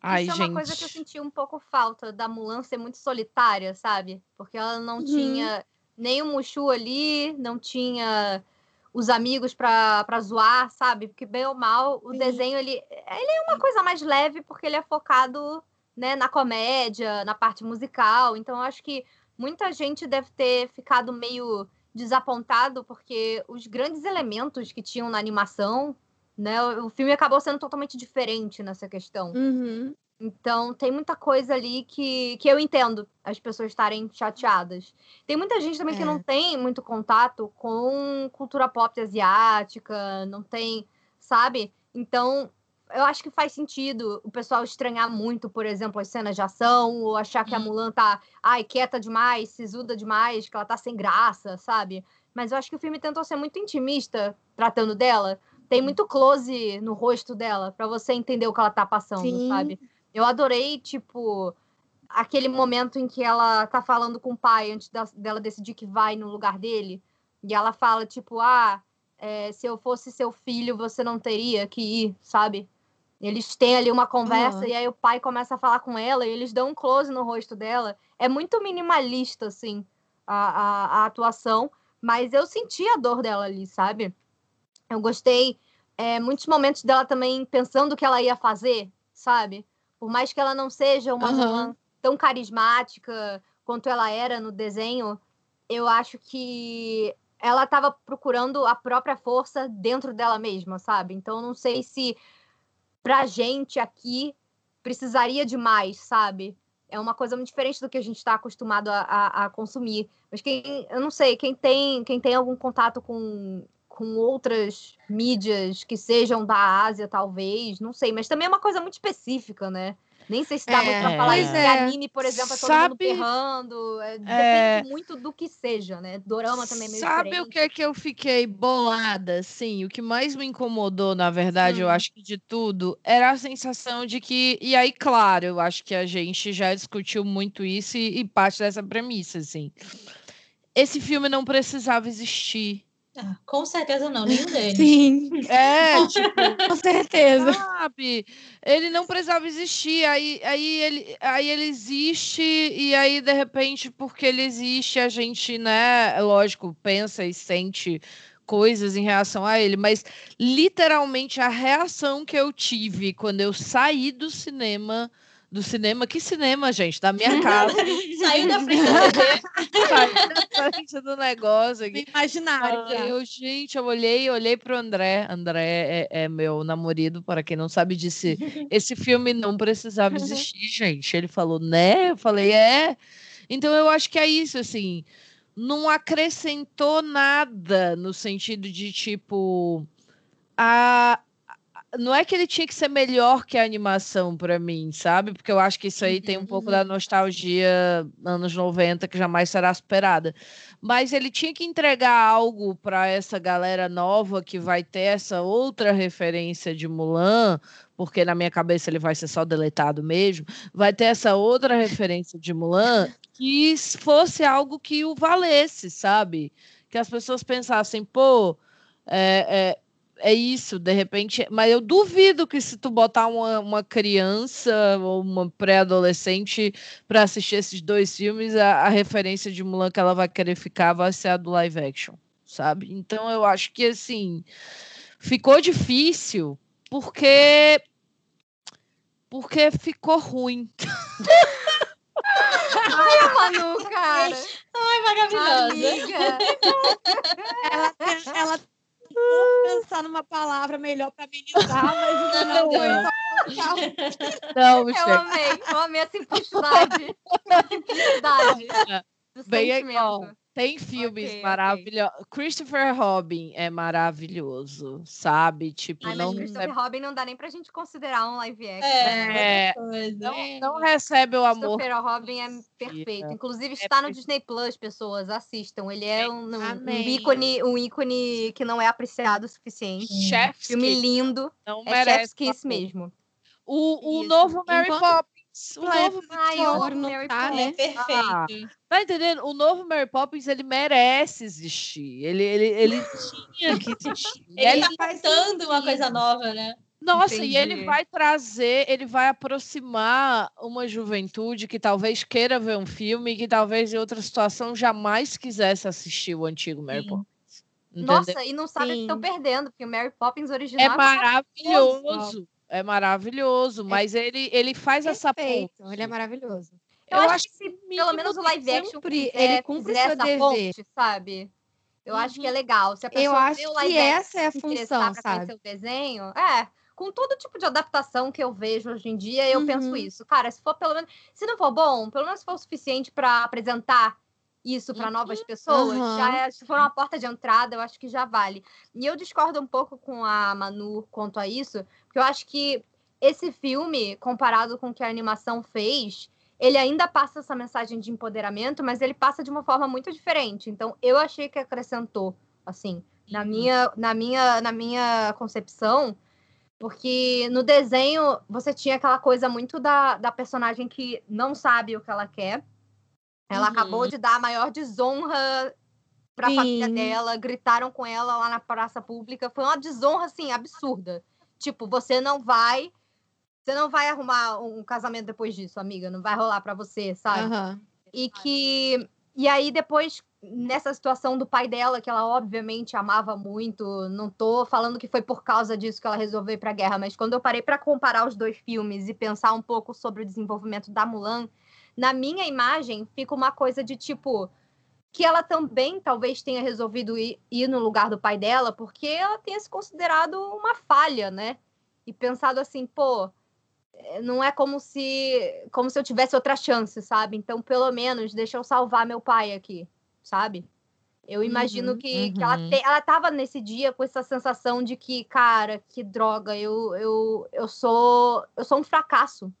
[SPEAKER 2] Ai, Isso é uma coisa que eu senti um pouco falta da Mulan ser muito solitária, sabe? Porque ela não uhum. tinha nem o Mushu ali, não tinha os amigos para zoar, sabe? Porque bem ou mal, o Sim. desenho ele, ele é uma coisa mais leve porque ele é focado né, na comédia, na parte musical. Então eu acho que muita gente deve ter ficado meio desapontado porque os grandes elementos que tinham na animação, né, o filme acabou sendo totalmente diferente nessa questão.
[SPEAKER 5] Uhum.
[SPEAKER 2] Então, tem muita coisa ali que, que eu entendo as pessoas estarem chateadas. Tem muita gente também é. que não tem muito contato com cultura pop asiática, não tem, sabe? Então, eu acho que faz sentido o pessoal estranhar muito, por exemplo, as cenas de ação, ou achar que a Mulan tá, ai, quieta demais, sisuda demais, que ela tá sem graça, sabe? Mas eu acho que o filme tentou ser muito intimista tratando dela. Tem muito close no rosto dela para você entender o que ela tá passando, Sim. sabe? Eu adorei, tipo, aquele momento em que ela tá falando com o pai antes dela decidir que vai no lugar dele. E ela fala, tipo, ah, é, se eu fosse seu filho, você não teria que ir, sabe? Eles têm ali uma conversa uhum. e aí o pai começa a falar com ela e eles dão um close no rosto dela. É muito minimalista, assim, a, a, a atuação, mas eu senti a dor dela ali, sabe? Eu gostei é, muitos momentos dela também pensando o que ela ia fazer, sabe? Por mais que ela não seja uma uhum. tão carismática quanto ela era no desenho, eu acho que ela estava procurando a própria força dentro dela mesma, sabe? Então não sei se pra gente aqui precisaria de mais, sabe? É uma coisa muito diferente do que a gente está acostumado a, a, a, consumir. Mas quem, eu não sei, quem tem, quem tem algum contato com, com outras mídias que sejam da Ásia, talvez, não sei, mas também é uma coisa muito específica, né? Nem sei se dá é, muito pra falar isso. É. anime, por exemplo, é todo Sabe, mundo berrando. É, depende é, muito do que seja, né? Dorama também é meio
[SPEAKER 3] Sabe
[SPEAKER 2] diferente.
[SPEAKER 3] o que é que eu fiquei bolada, assim? O que mais me incomodou, na verdade, hum. eu acho que de tudo, era a sensação de que... E aí, claro, eu acho que a gente já discutiu muito isso e, e parte dessa premissa, assim. Esse filme não precisava existir
[SPEAKER 4] ah, com certeza não, nenhum deles.
[SPEAKER 5] Sim.
[SPEAKER 3] É, tipo,
[SPEAKER 5] com certeza.
[SPEAKER 3] Sabe? Ele não precisava existir, aí, aí, ele, aí ele existe, e aí, de repente, porque ele existe, a gente, né, lógico, pensa e sente coisas em reação a ele, mas literalmente a reação que eu tive quando eu saí do cinema do cinema. Que cinema, gente? Da minha casa.
[SPEAKER 4] Saiu da frente da TV.
[SPEAKER 3] Saiu da frente do negócio aqui.
[SPEAKER 5] Imaginário.
[SPEAKER 3] Ah, eu, gente, eu olhei, olhei pro André. André é, é, meu namorado, para quem não sabe disso. Esse filme não precisava existir, gente. Ele falou, né? Eu falei, é. Então eu acho que é isso, assim. Não acrescentou nada no sentido de tipo. A, não é que ele tinha que ser melhor que a animação para mim, sabe? Porque eu acho que isso aí tem um pouco da uhum. nostalgia anos 90 que jamais será superada. Mas ele tinha que entregar algo para essa galera nova que vai ter essa outra referência de Mulan, porque na minha cabeça ele vai ser só deletado mesmo. Vai ter essa outra referência de Mulan que fosse algo que o valesse, sabe? Que as pessoas pensassem, pô, é, é, é isso, de repente. Mas eu duvido que se tu botar uma, uma criança ou uma pré-adolescente para assistir esses dois filmes, a, a, referência de Mulan que ela vai querer ficar vai ser a do live action, sabe? Então eu acho que assim ficou difícil porque porque ficou ruim.
[SPEAKER 2] Ai, Manu, cara.
[SPEAKER 4] Ai, maravilhosa.
[SPEAKER 5] ela, ela vou pensar numa palavra melhor para amenizar, mas não, não,
[SPEAKER 2] não, não Eu amei, eu amei a simplicidade. A simplicidade. Do Bem sentimento.
[SPEAKER 3] Tem filmes okay, maravilhosos. Okay. Christopher Robin é maravilhoso, sabe? Tipo,
[SPEAKER 2] Ai,
[SPEAKER 3] não
[SPEAKER 2] Christopher recebe... Robin não dá nem pra gente considerar um live action.
[SPEAKER 3] É, né? não, não, recebe o amor.
[SPEAKER 2] Christopher Robin é perfeito. Inclusive é está é no Disney Plus, pessoas, assistam. Ele é um, um, um, ícone, um ícone que não é apreciado o suficiente.
[SPEAKER 3] Chef's
[SPEAKER 2] Filme lindo. Não é Chef's Kiss mesmo.
[SPEAKER 3] O, o novo Mary Enquanto... Poppins o novo
[SPEAKER 2] Ai, não tá, né?
[SPEAKER 4] É perfeito. Ah,
[SPEAKER 3] tá entendendo? O novo Mary Poppins, ele merece existir. Ele, ele, ele tinha que existir.
[SPEAKER 4] ele, ele tá fazendo uma coisa nova, né?
[SPEAKER 3] Nossa, Entendi. e ele vai trazer, ele vai aproximar uma juventude que talvez queira ver um filme e que talvez em outra situação jamais quisesse assistir o antigo Mary Sim. Poppins.
[SPEAKER 2] Entendeu? Nossa, e não sabe Sim. que estão perdendo, porque o Mary Poppins original
[SPEAKER 3] é, é maravilhoso. É maravilhoso, é mas é ele, ele faz
[SPEAKER 5] perfeito, essa ponte. Ele é maravilhoso.
[SPEAKER 2] Eu, eu acho, que se pelo menos o live action
[SPEAKER 5] quiser, ele cumpre seu dever. Ponte,
[SPEAKER 2] sabe? Eu uhum. acho que é uhum. legal. Se a pessoa
[SPEAKER 5] eu acho vê o live que essa é a função, sabe?
[SPEAKER 2] o desenho, é, com todo tipo de adaptação que eu vejo hoje em dia, eu uhum. penso isso. Cara, se for pelo menos, se não for bom, pelo menos se for o suficiente para apresentar isso para novas pessoas, uhum. já é, se for uma porta de entrada, eu acho que já vale. E eu discordo um pouco com a Manu quanto a isso, porque eu acho que esse filme, comparado com o que a animação fez, ele ainda passa essa mensagem de empoderamento, mas ele passa de uma forma muito diferente. Então, eu achei que acrescentou, assim, na uhum. minha, na minha, na minha concepção, porque no desenho você tinha aquela coisa muito da, da personagem que não sabe o que ela quer ela uhum. acabou de dar a maior desonra para a família dela, gritaram com ela lá na praça pública. Foi uma desonra assim absurda. Tipo, você não vai, você não vai arrumar um casamento depois disso, amiga, não vai rolar para você, sabe?
[SPEAKER 5] Uhum.
[SPEAKER 2] E que e aí depois nessa situação do pai dela, que ela obviamente amava muito, não tô falando que foi por causa disso que ela resolveu ir para a guerra, mas quando eu parei para comparar os dois filmes e pensar um pouco sobre o desenvolvimento da Mulan, na minha imagem, fica uma coisa de tipo. que ela também talvez tenha resolvido ir, ir, no lugar do pai dela, porque ela tenha se considerado uma falha, né? E pensado assim, pô, eh, não é como se como se eu tivesse outra chance, sabe? Então, pelo menos, deixa eu salvar meu pai aqui, sabe? Eu imagino
[SPEAKER 3] uhum,
[SPEAKER 2] que,
[SPEAKER 3] uhum.
[SPEAKER 2] que ela, te, ela tava nesse dia com essa sensação de que, cara, que droga, eu, eu, eu sou eu sou um fracasso.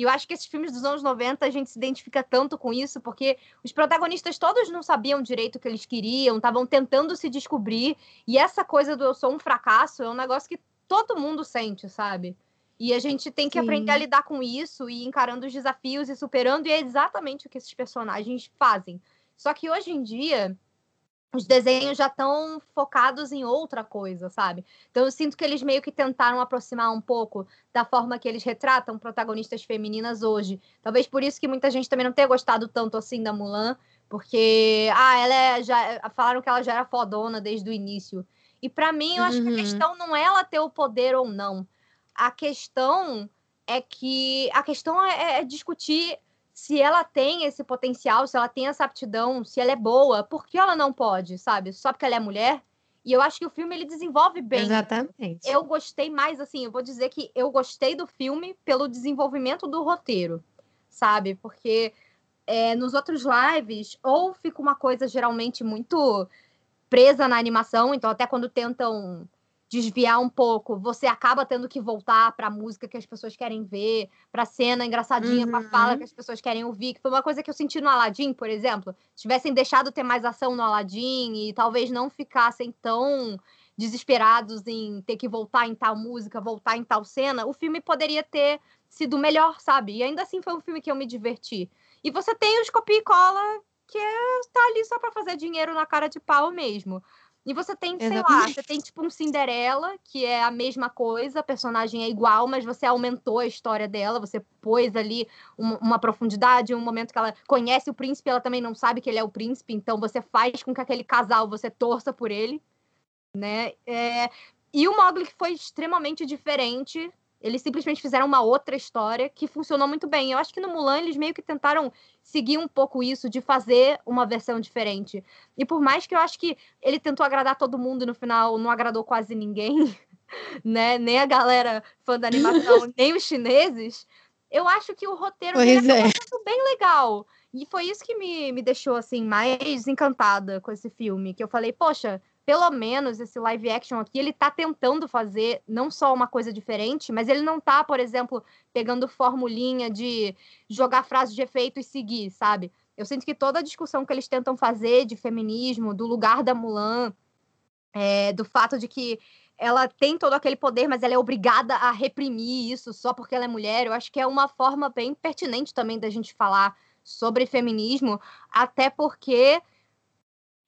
[SPEAKER 2] E eu acho que esses filmes dos anos 90 a gente se identifica tanto com isso, porque os protagonistas todos não sabiam direito o que eles queriam, estavam tentando se descobrir, e essa coisa do eu sou um fracasso é um negócio que todo mundo sente, sabe? E a gente tem que
[SPEAKER 5] Sim.
[SPEAKER 2] aprender a lidar com isso e encarando os desafios e superando, e é exatamente o que esses personagens fazem. Só que hoje em dia, os desenhos já estão focados em outra coisa, sabe? Então eu sinto que eles meio que tentaram aproximar um pouco da forma que eles retratam protagonistas femininas hoje. Talvez por isso que muita gente também não tenha gostado tanto assim da Mulan, porque ah, ela é, já falaram que ela já era fodona desde o início. E para mim, eu acho que a
[SPEAKER 5] Uhum.
[SPEAKER 2] questão não é ela ter o poder ou não. A questão é que a questão é, é discutir se ela tem esse potencial, se ela tem essa aptidão, se ela é boa, por que ela não pode, sabe? Só porque ela é mulher? E eu acho que o filme ele desenvolve bem.
[SPEAKER 5] Exatamente.
[SPEAKER 2] Eu gostei mais, assim, eu vou dizer que eu gostei do filme pelo desenvolvimento do roteiro, sabe? Porque é, nos outros lives, ou fica uma coisa geralmente muito presa na animação, então até quando tentam desviar um pouco, você acaba tendo que voltar para a música que as pessoas querem ver, para a cena engraçadinha, para a fala
[SPEAKER 5] Uhum.
[SPEAKER 2] que as pessoas querem ouvir, que foi uma coisa que eu senti no Aladdin, por exemplo. Se tivessem deixado ter mais ação no Aladdin e talvez não ficassem tão desesperados em ter que voltar em tal música, voltar em tal cena, o filme poderia ter sido melhor, sabe? E ainda assim foi um filme que eu me diverti. E você tem os copia e cola que é, tá ali só para fazer dinheiro na cara de pau mesmo. E você tem, sei lá,
[SPEAKER 5] Exatamente.
[SPEAKER 2] você tem tipo um Cinderela, que é a mesma coisa, a personagem é igual, mas você aumentou a história dela, você pôs ali uma, uma profundidade, um momento que ela conhece o príncipe, ela também não sabe que ele é o príncipe, então você faz com que aquele casal você torça por ele, né? É, E o Mogli que foi extremamente diferente. Eles simplesmente fizeram uma outra história que funcionou muito bem. Eu acho que no Mulan eles meio que tentaram seguir um pouco isso, de fazer uma versão diferente. E por mais que eu acho que ele tentou agradar todo mundo no final, não agradou quase ninguém, né? Nem a galera fã da animação, nem os chineses. Eu acho que o roteiro dele
[SPEAKER 5] Pois é.
[SPEAKER 2] acabou sendo bem legal. E foi isso que me, me deixou, assim, mais encantada com esse filme. Que eu falei, poxa, pelo menos esse live action aqui, ele tá tentando fazer não só uma coisa diferente, mas ele não tá, por exemplo, pegando formulinha de jogar frase de efeito e seguir, sabe? Eu sinto que toda a discussão que eles tentam fazer de feminismo, do lugar da Mulan, é, do fato de que ela tem todo aquele poder, mas ela é obrigada a reprimir isso só porque ela é mulher, eu acho que é uma forma bem pertinente também da gente falar sobre feminismo, até porque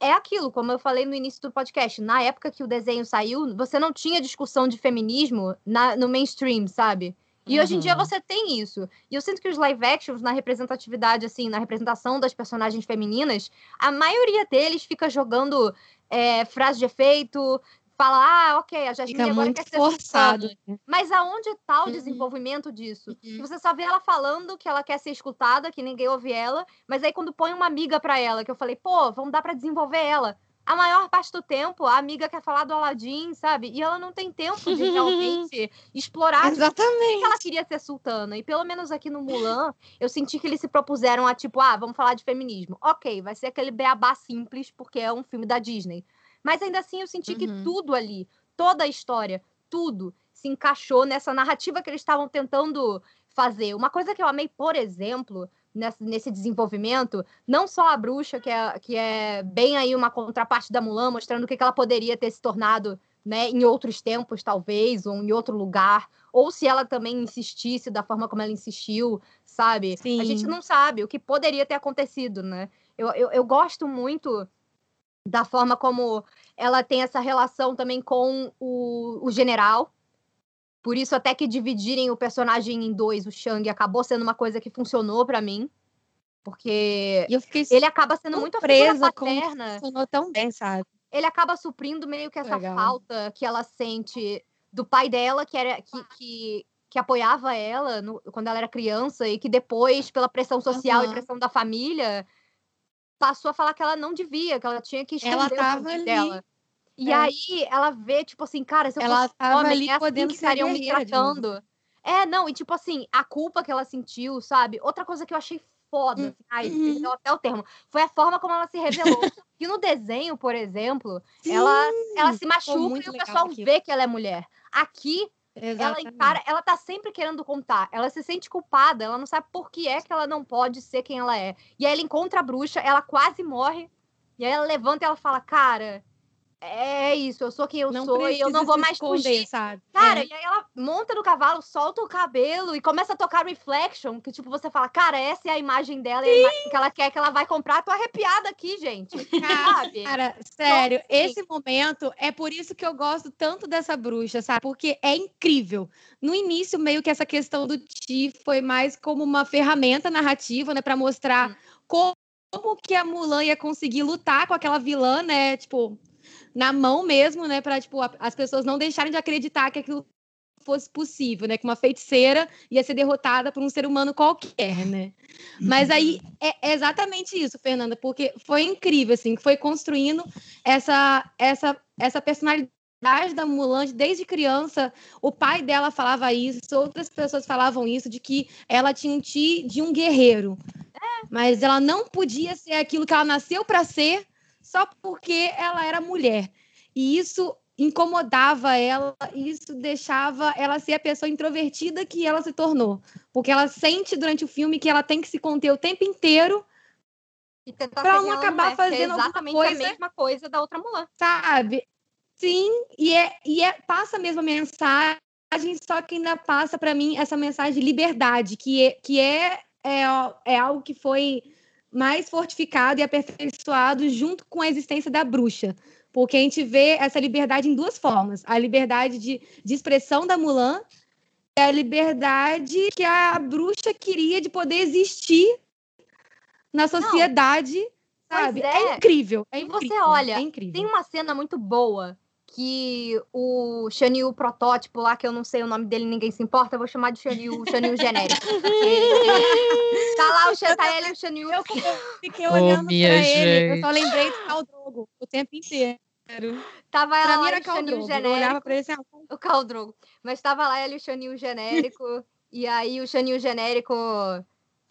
[SPEAKER 2] é aquilo, como eu falei no início do podcast, na época que o desenho saiu, você não tinha discussão de feminismo na, no mainstream, sabe? E hoje em dia
[SPEAKER 3] Uhum.
[SPEAKER 2] você tem isso. E eu sinto que os live actions, na representatividade, assim, na representação das personagens femininas, a maioria deles fica jogando é, frase de efeito, fala, ah, ok, a Jasmine
[SPEAKER 5] Fica
[SPEAKER 2] agora quer ser
[SPEAKER 5] forçado.
[SPEAKER 2] sultana. Mas aonde está o
[SPEAKER 5] Uhum.
[SPEAKER 2] desenvolvimento disso?
[SPEAKER 5] Uhum.
[SPEAKER 2] Você só vê ela falando que ela quer ser escutada, que ninguém ouve ela, mas aí quando põe uma amiga pra ela, que eu falei, pô, vamos dar pra desenvolver ela. A maior parte do tempo, a amiga quer falar do Aladdin, sabe? E ela não tem tempo de realmente explorar
[SPEAKER 5] Exatamente.
[SPEAKER 2] que ela queria ser sultana. E pelo menos aqui no Mulan, eu senti que eles se propuseram a, tipo, ah, vamos falar de feminismo. Ok, vai ser aquele beabá simples, porque é um filme da Disney. Mas ainda assim, eu senti que
[SPEAKER 5] Uhum.
[SPEAKER 2] tudo ali, toda a história, tudo se encaixou nessa narrativa que eles estavam tentando fazer. Uma coisa que eu amei, por exemplo, nesse, nesse desenvolvimento, não só a bruxa, que é, que é bem aí uma contraparte da Mulan, mostrando o que, que ela poderia ter se tornado né, em outros tempos, talvez, ou em outro lugar, ou se ela também insistisse da forma como ela insistiu, sabe?
[SPEAKER 5] Sim.
[SPEAKER 2] A gente não sabe o que poderia ter acontecido, né? Eu, eu, eu gosto muito da forma como ela tem essa relação também com o, o general. Por isso, até que dividirem o personagem em dois, o Shang, acabou sendo uma coisa que funcionou pra mim. Porque
[SPEAKER 5] E eu fiquei
[SPEAKER 2] ele acaba sendo muito a figura
[SPEAKER 5] surpresa como que
[SPEAKER 2] paterna
[SPEAKER 5] funcionou tão bem, sabe?
[SPEAKER 2] ele acaba suprindo meio que essa
[SPEAKER 5] Legal.
[SPEAKER 2] falta que ela sente do pai dela, que era que, que, que apoiava ela no- quando ela era criança, e que depois, pela pressão social e
[SPEAKER 5] Aham.
[SPEAKER 2] pressão da família, passou a falar que ela não devia, que ela tinha que esconder
[SPEAKER 5] Ela tava ali.
[SPEAKER 2] dela. E
[SPEAKER 5] É.
[SPEAKER 2] aí ela vê, tipo assim, cara, se eu
[SPEAKER 5] Ela
[SPEAKER 2] fosse
[SPEAKER 5] tava
[SPEAKER 2] homem,
[SPEAKER 5] ali
[SPEAKER 2] é assim que estariam me tratando. É, não, e tipo assim, a culpa que ela sentiu, sabe? Outra coisa que eu achei foda, assim, ai,
[SPEAKER 5] Uhum.
[SPEAKER 2] perdeu até o termo, foi a forma como ela se revelou. que no desenho, por exemplo, ela, ela se machuca e o pessoal
[SPEAKER 5] aquilo.
[SPEAKER 2] vê que ela é mulher. Aqui, ela encara, ela tá sempre querendo contar. Ela se sente culpada, ela não sabe por que é que ela não pode ser quem ela é. E aí ela encontra a bruxa, ela quase morre. E aí ela levanta e ela fala: "Cara, é isso, eu sou quem eu
[SPEAKER 5] não
[SPEAKER 2] sou e eu não vou mais fugir".
[SPEAKER 5] sabe?
[SPEAKER 2] Cara,
[SPEAKER 5] É.
[SPEAKER 2] e aí ela monta no cavalo, solta o cabelo e começa a tocar Reflection, que tipo, você fala, cara, essa é a imagem dela, é a imagem que ela quer que ela vai comprar. Tô arrepiada aqui, gente. Sabe?
[SPEAKER 5] Cara, sério,
[SPEAKER 2] assim.
[SPEAKER 5] esse momento é por isso que eu gosto tanto dessa bruxa, sabe? Porque é incrível. No início, meio que essa questão do Ti foi mais como uma ferramenta narrativa, né, Pra mostrar
[SPEAKER 2] Hum.
[SPEAKER 5] como, como que a Mulan ia conseguir lutar com aquela vilã, né? Tipo, na mão mesmo, né, Pra tipo a- as pessoas não deixarem de acreditar que aquilo fosse possível, né? Que uma feiticeira ia ser derrotada por um ser humano qualquer, né? Mas aí é é exatamente isso, Fernanda, porque foi incrível, assim, que foi construindo essa, essa, essa personalidade da Mulan desde criança. O pai dela falava isso, outras pessoas falavam isso, de que ela tinha um ti de um guerreiro. Mas ela não podia ser aquilo que ela nasceu para ser só porque ela era mulher. E isso incomodava ela, isso deixava ela ser a pessoa introvertida que ela se tornou. Porque ela sente durante o filme que ela tem que se conter o tempo inteiro,
[SPEAKER 2] ser
[SPEAKER 5] não acabar
[SPEAKER 2] é,
[SPEAKER 5] fazendo
[SPEAKER 2] exatamente
[SPEAKER 5] coisa-
[SPEAKER 2] a mesma coisa da outra Mulan.
[SPEAKER 5] sabe? Sim, e é, e é passa a mesma mensagem, só que ainda passa para mim essa mensagem de liberdade, que é, que é, é, é algo que foi mais fortificado e aperfeiçoado junto com a existência da bruxa. Porque a gente vê essa liberdade em duas formas: a liberdade de, de expressão da Mulan e a liberdade que a bruxa queria de poder existir na sociedade.
[SPEAKER 2] Pois
[SPEAKER 5] Sabe?
[SPEAKER 2] é.
[SPEAKER 5] incrível. É
[SPEAKER 2] E você
[SPEAKER 5] incrível,
[SPEAKER 2] olha,
[SPEAKER 5] é incrível.
[SPEAKER 2] Tem uma cena muito boa que o Xanil protótipo lá, que eu não sei o nome dele, ninguém se importa, eu vou chamar de Xanil, o Xanil genérico. tá lá o ele e o Xanil.
[SPEAKER 5] Eu fiquei olhando
[SPEAKER 3] minha
[SPEAKER 5] pra ele, eu
[SPEAKER 3] gente.
[SPEAKER 5] só lembrei de Caldrogo o tempo inteiro.
[SPEAKER 2] Tava
[SPEAKER 5] Pra mim
[SPEAKER 2] lá
[SPEAKER 5] era
[SPEAKER 2] o Xanil
[SPEAKER 5] Caldrogo. Eu
[SPEAKER 2] genérico.
[SPEAKER 5] olhava pra ele assim, ah,
[SPEAKER 2] o Caldrogo. Mas tava lá ele e o Xanil genérico. e aí o Xanil genérico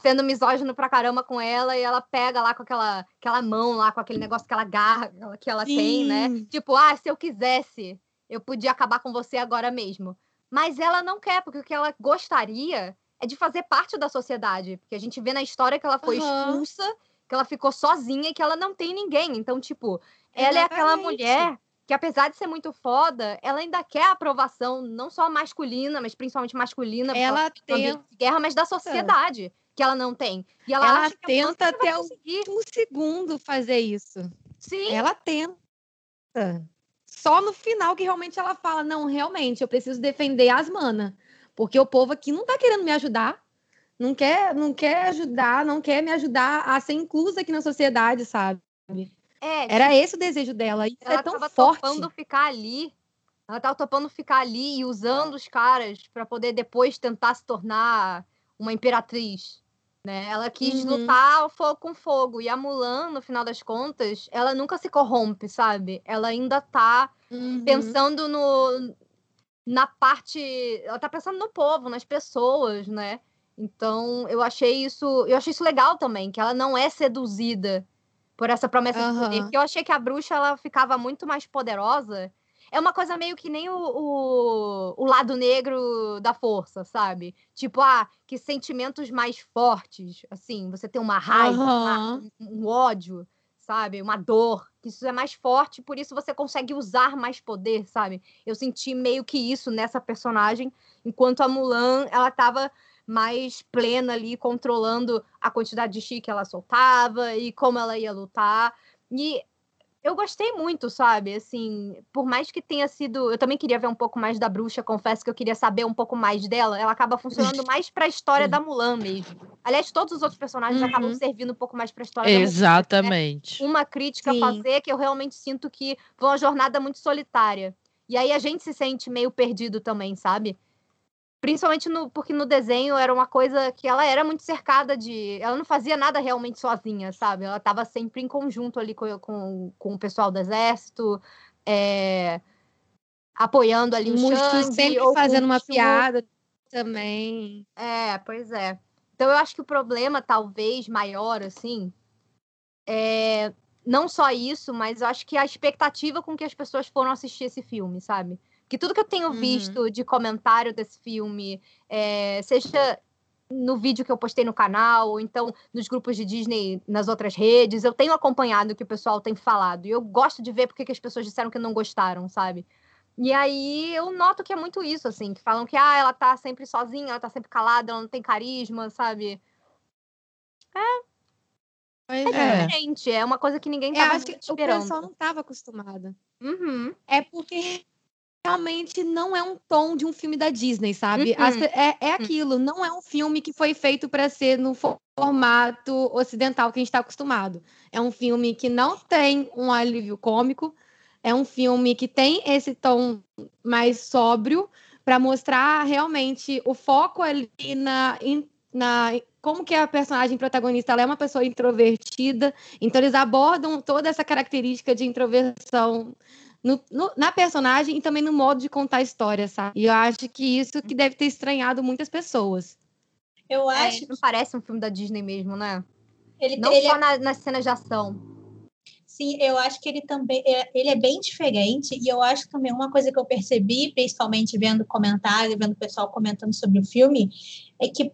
[SPEAKER 2] sendo misógino pra caramba com ela. E ela pega lá com aquela, aquela mão lá, com aquele negócio que ela garra, que ela tem, né?
[SPEAKER 5] Sim.
[SPEAKER 2] Tipo, ah, se eu quisesse, eu podia acabar com você agora mesmo. Mas ela não quer, porque o que ela gostaria é de fazer parte da sociedade. Porque a gente vê na história que ela foi
[SPEAKER 5] Aham.
[SPEAKER 2] expulsa, que ela ficou sozinha e que ela não tem ninguém. Então, tipo, ela é aquela mulher que apesar de ser muito foda, ela ainda quer a aprovação, não só masculina, mas principalmente masculina,
[SPEAKER 5] Ela
[SPEAKER 2] de guerra, mas da sociedade, que ela não tem. E ela,
[SPEAKER 5] Ela tenta até o- um segundo fazer isso.
[SPEAKER 2] Sim,
[SPEAKER 5] Ela tenta. Só no final que realmente ela fala: não, realmente, eu preciso defender as mana. Porque o povo aqui não tá querendo me ajudar. Não quer, não quer ajudar, não quer me ajudar a ser inclusa aqui na sociedade, sabe?
[SPEAKER 2] é,
[SPEAKER 5] Era esse o desejo dela. Isso
[SPEAKER 2] ela
[SPEAKER 5] é tão forte.
[SPEAKER 2] topando ficar ali. Ela tava topando ficar ali e usando os caras pra poder depois tentar se tornar uma imperatriz. Né? Ela quis
[SPEAKER 5] Uhum.
[SPEAKER 2] lutar fogo com fogo. E a Mulan, no final das contas, ela nunca se corrompe, sabe? Ela ainda tá
[SPEAKER 5] Uhum.
[SPEAKER 2] pensando no na parte, ela tá pensando no povo, nas pessoas, né? Então, eu achei isso, eu achei isso legal também, que ela não é seduzida por essa promessa de poder, porque eu achei que a bruxa ela ficava muito mais poderosa. É uma coisa meio que nem o, o, o lado negro da força, sabe? Tipo, ah, que sentimentos mais fortes, assim, você tem uma raiva, uma-
[SPEAKER 5] Aham.
[SPEAKER 2] um ódio, sabe? Uma dor, que isso é mais forte, por isso você consegue usar mais poder, sabe? Eu senti meio que isso nessa personagem, enquanto a Mulan, ela tava mais plena ali, controlando a quantidade de chi que ela soltava e como ela ia lutar. E eu gostei muito, sabe? Assim, por mais que tenha sido. Eu também queria ver um pouco mais da bruxa, confesso que eu queria saber um pouco mais dela. Ela acaba funcionando mais pra história da Mulan mesmo. Aliás, todos os outros personagens
[SPEAKER 5] Uhum.
[SPEAKER 2] acabam servindo um pouco mais pra história da Mulan.
[SPEAKER 3] Exatamente.
[SPEAKER 2] Uma crítica a
[SPEAKER 5] Sim.
[SPEAKER 2] fazer que eu realmente sinto que foi uma jornada muito solitária. E aí a gente se sente meio perdido também, sabe? Principalmente no, porque no desenho era uma coisa que ela era muito cercada de. Ela não fazia nada realmente sozinha, sabe? Ela estava sempre em conjunto ali com, com, com o pessoal do exército, é, apoiando ali o Shang,
[SPEAKER 5] sempre fazendo uma piada também.
[SPEAKER 2] É, pois é. Então eu acho que o problema, talvez, maior, assim, é não só isso, mas eu acho que a expectativa com que as pessoas foram assistir esse filme, sabe? Que tudo que eu tenho uhum. visto de comentário desse filme, é, seja no vídeo que eu postei no canal, ou então nos grupos de Disney nas outras redes, eu tenho acompanhado o que o pessoal tem falado. E eu gosto de ver porque que as pessoas disseram que não gostaram, sabe? E aí eu noto que é muito isso, assim, que falam que ah, ela tá sempre sozinha, ela tá sempre calada, ela não tem carisma, sabe? É. Pois é, diferente, é uma coisa que ninguém tava é, acho que esperando.
[SPEAKER 5] O pessoal não tava acostumado.
[SPEAKER 2] Uhum.
[SPEAKER 5] É porque realmente não é um tom de um filme da Disney, sabe? As, uhum. é, é aquilo, não é um filme que foi feito para ser no formato ocidental que a gente está acostumado. É um filme que não tem um alívio cômico, é um filme que tem esse tom mais sóbrio para mostrar realmente o foco ali na, na como que a personagem protagonista ela é uma pessoa introvertida, então eles abordam toda essa característica de introversão no, no, na personagem e também no modo de contar a história, sabe? E eu acho que isso que deve ter estranhado muitas pessoas.
[SPEAKER 2] Eu é, acho. É, não parece um filme da Disney mesmo, né? Ele, não ele só é... na, nas cenas de ação.
[SPEAKER 4] Sim, eu acho que ele também é, ele é bem diferente e eu acho também uma coisa que eu percebi, principalmente vendo comentário, vendo o pessoal comentando sobre o filme, é que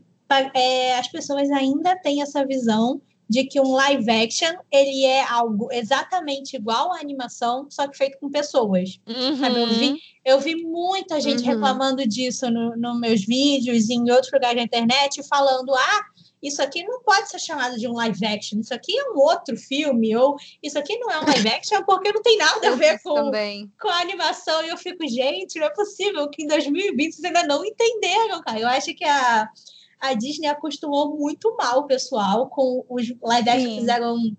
[SPEAKER 4] é, as pessoas ainda têm essa visão de que um live action ele é algo exatamente igual à animação, só que feito com pessoas.
[SPEAKER 2] Uhum.
[SPEAKER 4] Sabe? Eu, vi, eu vi muita gente uhum. reclamando disso nos no meus vídeos e em outros lugares da internet, falando: ah, isso aqui não pode ser chamado de um live action, isso aqui é um outro filme, ou isso aqui não é um live action porque não tem nada a ver com, com a animação. E eu fico, gente, não é possível que em 2020 vocês ainda não entenderam, cara. Eu acho que a a Disney acostumou muito mal o pessoal com os live action que fizeram,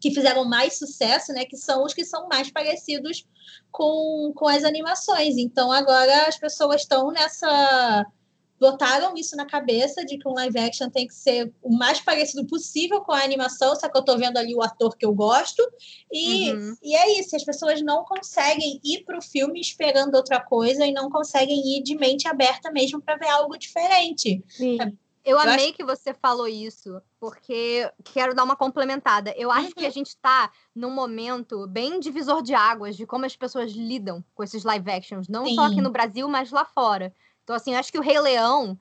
[SPEAKER 4] que fizeram mais sucesso, né? Que são os que são mais parecidos com, com as animações. Então agora as pessoas estão nessa. Botaram isso na cabeça de que um live action tem que ser o mais parecido possível com a animação, só que eu estou vendo ali o ator que eu gosto. E, uhum. e é isso, as pessoas não conseguem ir para o filme esperando outra coisa e não conseguem ir de mente aberta mesmo para ver algo diferente.
[SPEAKER 2] Sim. Eu, amei acho... que você falou isso, porque quero dar uma complementada. Eu acho uhum. que a uhum. gente está num momento bem divisor de águas de como as pessoas lidam com esses live actions, não Sim. só aqui no Brasil, mas lá fora. Então, assim, eu acho que o Rei Leão,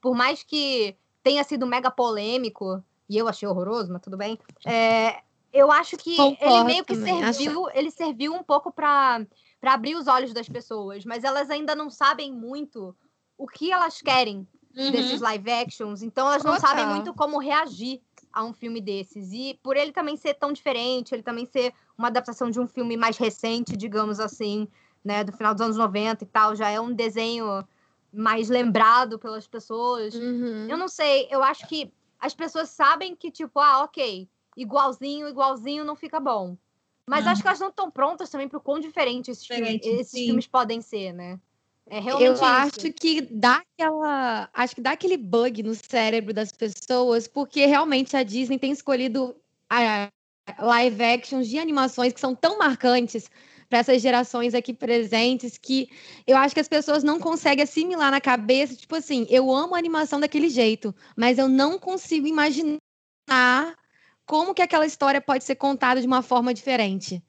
[SPEAKER 2] por mais que tenha sido mega polêmico, e eu achei horroroso, mas tudo bem, é, eu acho que Concordo ele meio que também. serviu, acho... ele serviu um pouco para abrir os olhos das pessoas, mas elas ainda não sabem muito o que elas querem uhum. desses live actions, então elas não sabem muito como reagir a um filme desses. E por ele também ser tão diferente, ele também ser uma adaptação de um filme mais recente, digamos assim, né, do final dos anos 90 e tal, já é um desenho mais lembrado pelas pessoas.
[SPEAKER 5] Uhum.
[SPEAKER 2] Eu não sei, eu acho que as pessoas sabem que, tipo, ah, ok, igualzinho, igualzinho não fica bom. Mas acho que elas não estão prontas também para o quão diferente esses, Diferente, filmes, esses filmes podem ser, né? É realmente
[SPEAKER 5] Eu
[SPEAKER 2] isso.
[SPEAKER 5] acho que dá aquela. Acho que dá aquele bug no cérebro das pessoas, porque realmente a Disney tem escolhido a live actions de animações que são tão marcantes para essas gerações aqui presentes que eu acho que as pessoas não conseguem assimilar na cabeça, tipo assim, eu amo a animação daquele jeito, mas eu não consigo imaginar como que aquela história pode ser contada de uma forma diferente.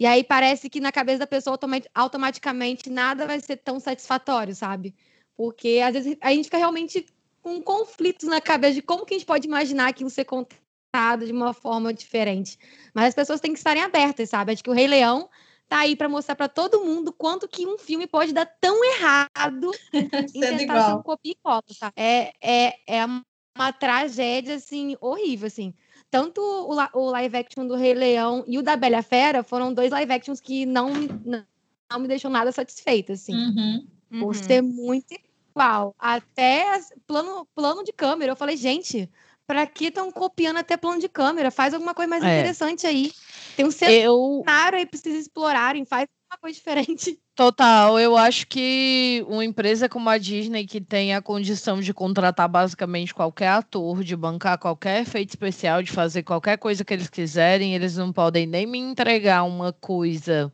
[SPEAKER 5] E aí parece que na cabeça da pessoa automaticamente nada vai ser tão satisfatório, sabe? Porque às vezes a gente fica realmente com conflitos na cabeça de como que a gente pode imaginar aquilo ser contado de uma forma diferente. Mas as pessoas têm que estarem abertas, sabe? Acho que o Rei Leão tá aí para mostrar para todo mundo quanto que um filme pode dar tão errado em um copia e cola, tá? É, é, é uma tragédia, assim, horrível, assim tanto o, o, live action do Rei Leão e o da Bela Fera foram dois live actions que não, não, não me deixam nada satisfeita, assim.
[SPEAKER 4] Uhum,
[SPEAKER 5] por uhum. ser muito igual. Até plano, plano de câmera. Eu falei, gente, para que estão copiando até plano de câmera? Faz alguma coisa mais é. interessante aí. Tem um cenário eu... aí pra vocês explorarem. Faz uma coisa diferente.
[SPEAKER 3] Total, eu acho que uma empresa como a Disney, que tem a condição de contratar basicamente qualquer ator, de bancar qualquer efeito especial, de fazer qualquer coisa que eles quiserem, eles não podem nem me entregar uma coisa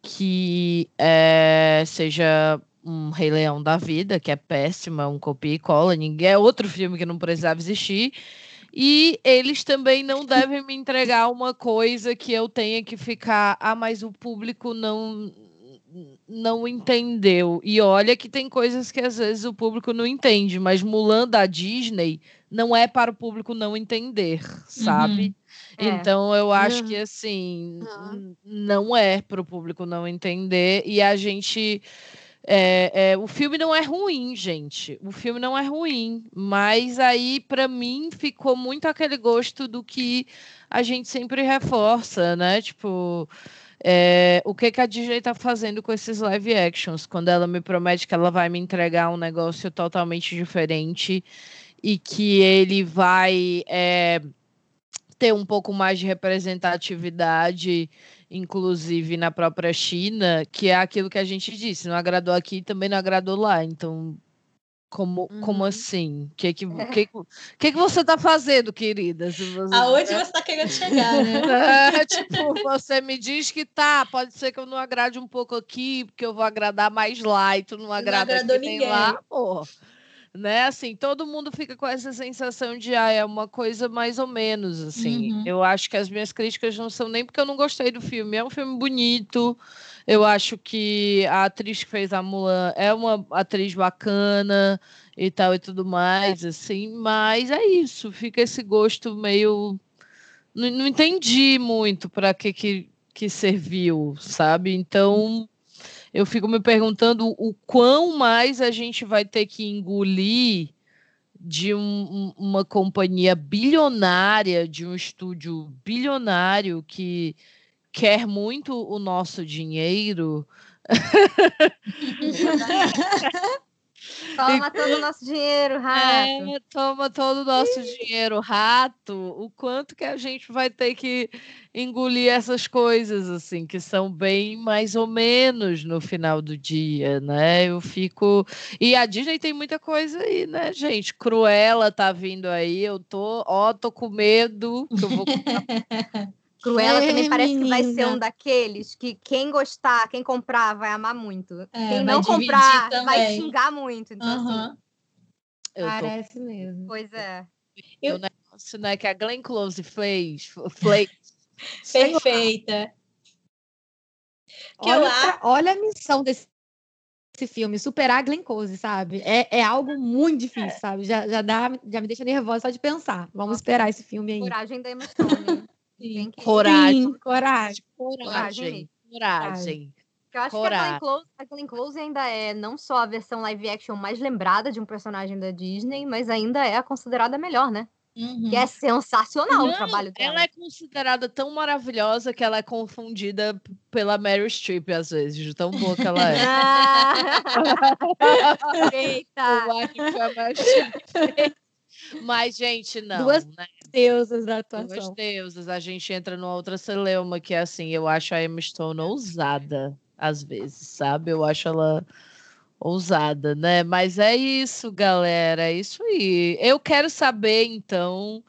[SPEAKER 3] que é, seja um Rei Leão da vida, que é péssima, um copia e cola, ninguém é outro filme que não precisava existir. E eles também não devem me entregar uma coisa que eu tenha que ficar, ah, mas o público não não entendeu. E olha que tem coisas que às vezes o público não entende, mas Mulan da Disney não é para o público não entender, sabe?
[SPEAKER 2] Uhum. É.
[SPEAKER 3] Então eu acho
[SPEAKER 5] Uhum.
[SPEAKER 3] que assim
[SPEAKER 5] Uhum.
[SPEAKER 3] não é para o público não entender e a gente é, é, o filme não é ruim, gente. O filme não é ruim, mas aí para mim ficou muito aquele gosto do que a gente sempre reforça, né? Tipo, é, o que, que a Disney tá fazendo com esses live actions? Quando ela me promete que ela vai me entregar um negócio totalmente diferente e que ele vai é, ter um pouco mais de representatividade, inclusive na própria China, que é aquilo que a gente disse, não agradou aqui também não agradou lá. Então, como, como
[SPEAKER 5] Uhum.
[SPEAKER 3] assim? O que, que, que, que, que você tá fazendo, querida? Você-
[SPEAKER 4] Aonde você está querendo chegar, né?
[SPEAKER 3] é, tipo, você me diz que tá, pode ser que eu não agrade um pouco aqui, porque eu vou agradar mais lá e tu não agrada
[SPEAKER 4] agradou
[SPEAKER 3] aqui
[SPEAKER 4] ninguém.
[SPEAKER 3] lá, pô. Né, assim, todo mundo fica com essa sensação de, ah, é uma coisa mais ou menos, assim.
[SPEAKER 4] Uhum.
[SPEAKER 3] Eu acho que as minhas críticas não são nem porque eu não gostei do filme, é um filme bonito, eu acho que a atriz que fez a Mulan é uma atriz bacana e tal e tudo mais, assim, mas é isso, fica esse gosto meio não, não entendi muito para que, que que serviu, sabe? Então eu fico me perguntando o quão mais a gente vai ter que engolir de um- um- uma companhia bilionária, de um estúdio bilionário que quer muito o nosso dinheiro.
[SPEAKER 2] Toma todo o nosso dinheiro, rato.
[SPEAKER 3] É, toma todo o nosso dinheiro, rato. O quanto que a gente vai ter que engolir essas coisas, assim, que são bem mais ou menos no final do dia, né? Eu fico. E a Disney tem muita coisa aí, né, gente? Cruella tá vindo aí, eu tô, ó, tô com medo que eu vou.
[SPEAKER 2] Cruella
[SPEAKER 5] É,
[SPEAKER 2] também parece que vai ser um daqueles que quem gostar, quem comprar, vai amar muito.
[SPEAKER 4] É,
[SPEAKER 2] quem
[SPEAKER 4] vai
[SPEAKER 2] não comprar, vai
[SPEAKER 4] também.
[SPEAKER 2] xingar muito. Então, assim.
[SPEAKER 3] Eu tô
[SPEAKER 5] Parece mesmo.
[SPEAKER 2] pois é.
[SPEAKER 3] isso, né, que a Glenn Close fez, fez
[SPEAKER 4] Perfeita. Que eu
[SPEAKER 5] Olha, pra- olha a missão desse, desse filme, superar a Glenn Close, sabe? É, é algo muito difícil, sabe? Já, já, dá, já me deixa nervosa só de pensar. Vamos
[SPEAKER 2] Nossa.
[SPEAKER 5] esperar esse filme aí.
[SPEAKER 2] Coragem da Emma Stone.
[SPEAKER 4] Sim.
[SPEAKER 2] Tem que...
[SPEAKER 3] coragem,
[SPEAKER 5] Sim, coragem.
[SPEAKER 3] coragem, coragem.
[SPEAKER 2] Eu acho que a
[SPEAKER 3] Coragem.
[SPEAKER 2] Glenn, Close, a Glenn Close ainda é não só a versão live action mais lembrada de um personagem da Disney, mas ainda é a considerada melhor, né?
[SPEAKER 4] Uhum.
[SPEAKER 2] Que é sensacional o
[SPEAKER 3] Não,
[SPEAKER 2] trabalho dela.
[SPEAKER 3] Ela é considerada tão maravilhosa que ela é confundida pela Meryl Streep às vezes, de tão boa que ela é.
[SPEAKER 2] Ah! Eita!
[SPEAKER 3] Que foi a Meryl Streep. Mas, gente, não.
[SPEAKER 5] Duas
[SPEAKER 3] né?
[SPEAKER 5] Deusas da
[SPEAKER 3] Duas
[SPEAKER 5] atuação.
[SPEAKER 3] deusas. A gente entra numa outra celeuma que, assim, eu acho a Emma Stone ousada, às vezes, sabe? Eu acho ela ousada, né? Mas é isso, galera. É isso aí. Eu quero saber, então,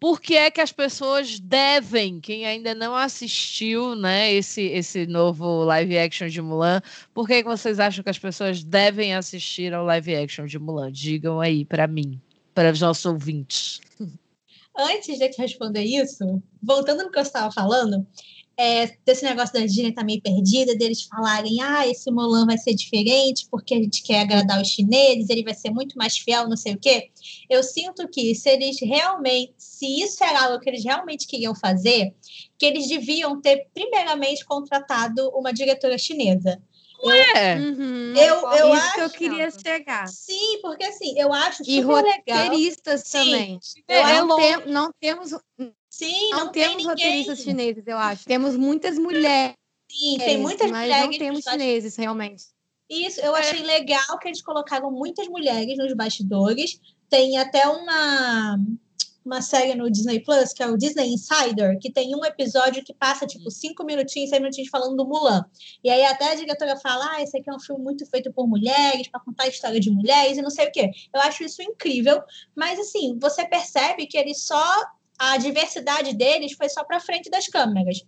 [SPEAKER 3] por que é que as pessoas devem, quem ainda não assistiu, né, esse, esse novo live action de Mulan, por que, que vocês acham que as pessoas devem assistir ao live action de Mulan? Digam aí para mim, para os nossos ouvintes.
[SPEAKER 4] Antes de eu te responder isso, voltando no que eu estava falando, é, desse negócio da Disney tá meio perdida, deles falarem, ah, esse Mulan vai ser diferente porque a gente quer agradar os chineses, ele vai ser muito mais fiel, não sei o quê. Eu sinto que se eles realmente, se isso era algo que eles realmente queriam fazer, que eles deviam ter primeiramente contratado uma diretora chinesa.
[SPEAKER 3] É,
[SPEAKER 5] Uhum.
[SPEAKER 4] Eu- eu
[SPEAKER 5] Isso que eu
[SPEAKER 4] acho-
[SPEAKER 5] queria chegar.
[SPEAKER 4] Sim, porque assim, eu acho
[SPEAKER 5] E
[SPEAKER 4] super legal.
[SPEAKER 5] roteiristas
[SPEAKER 4] Sim.
[SPEAKER 5] também.
[SPEAKER 4] Eu
[SPEAKER 5] não,
[SPEAKER 4] acho-
[SPEAKER 5] tem- não temos,
[SPEAKER 4] Sim,
[SPEAKER 5] não
[SPEAKER 4] não, tem
[SPEAKER 5] temos
[SPEAKER 4] ninguém.
[SPEAKER 5] roteiristas chineses, eu acho. Temos muitas mulheres,
[SPEAKER 4] Sim, tem muitas
[SPEAKER 5] mas
[SPEAKER 4] mulheres
[SPEAKER 5] não temos chineses, realmente.
[SPEAKER 4] Isso, eu achei legal que eles colocaram muitas mulheres nos bastidores. Tem até uma, uma série no Disney Plus, que é o Disney Insider, que tem um episódio que passa, tipo, cinco minutinhos, seis minutinhos falando do Mulan. E aí até a diretora fala, ah, esse aqui é um filme muito feito por mulheres, para contar a história de mulheres e não sei o quê. Eu acho isso incrível, mas assim, você percebe que ele só a diversidade deles foi só para frente das câmeras.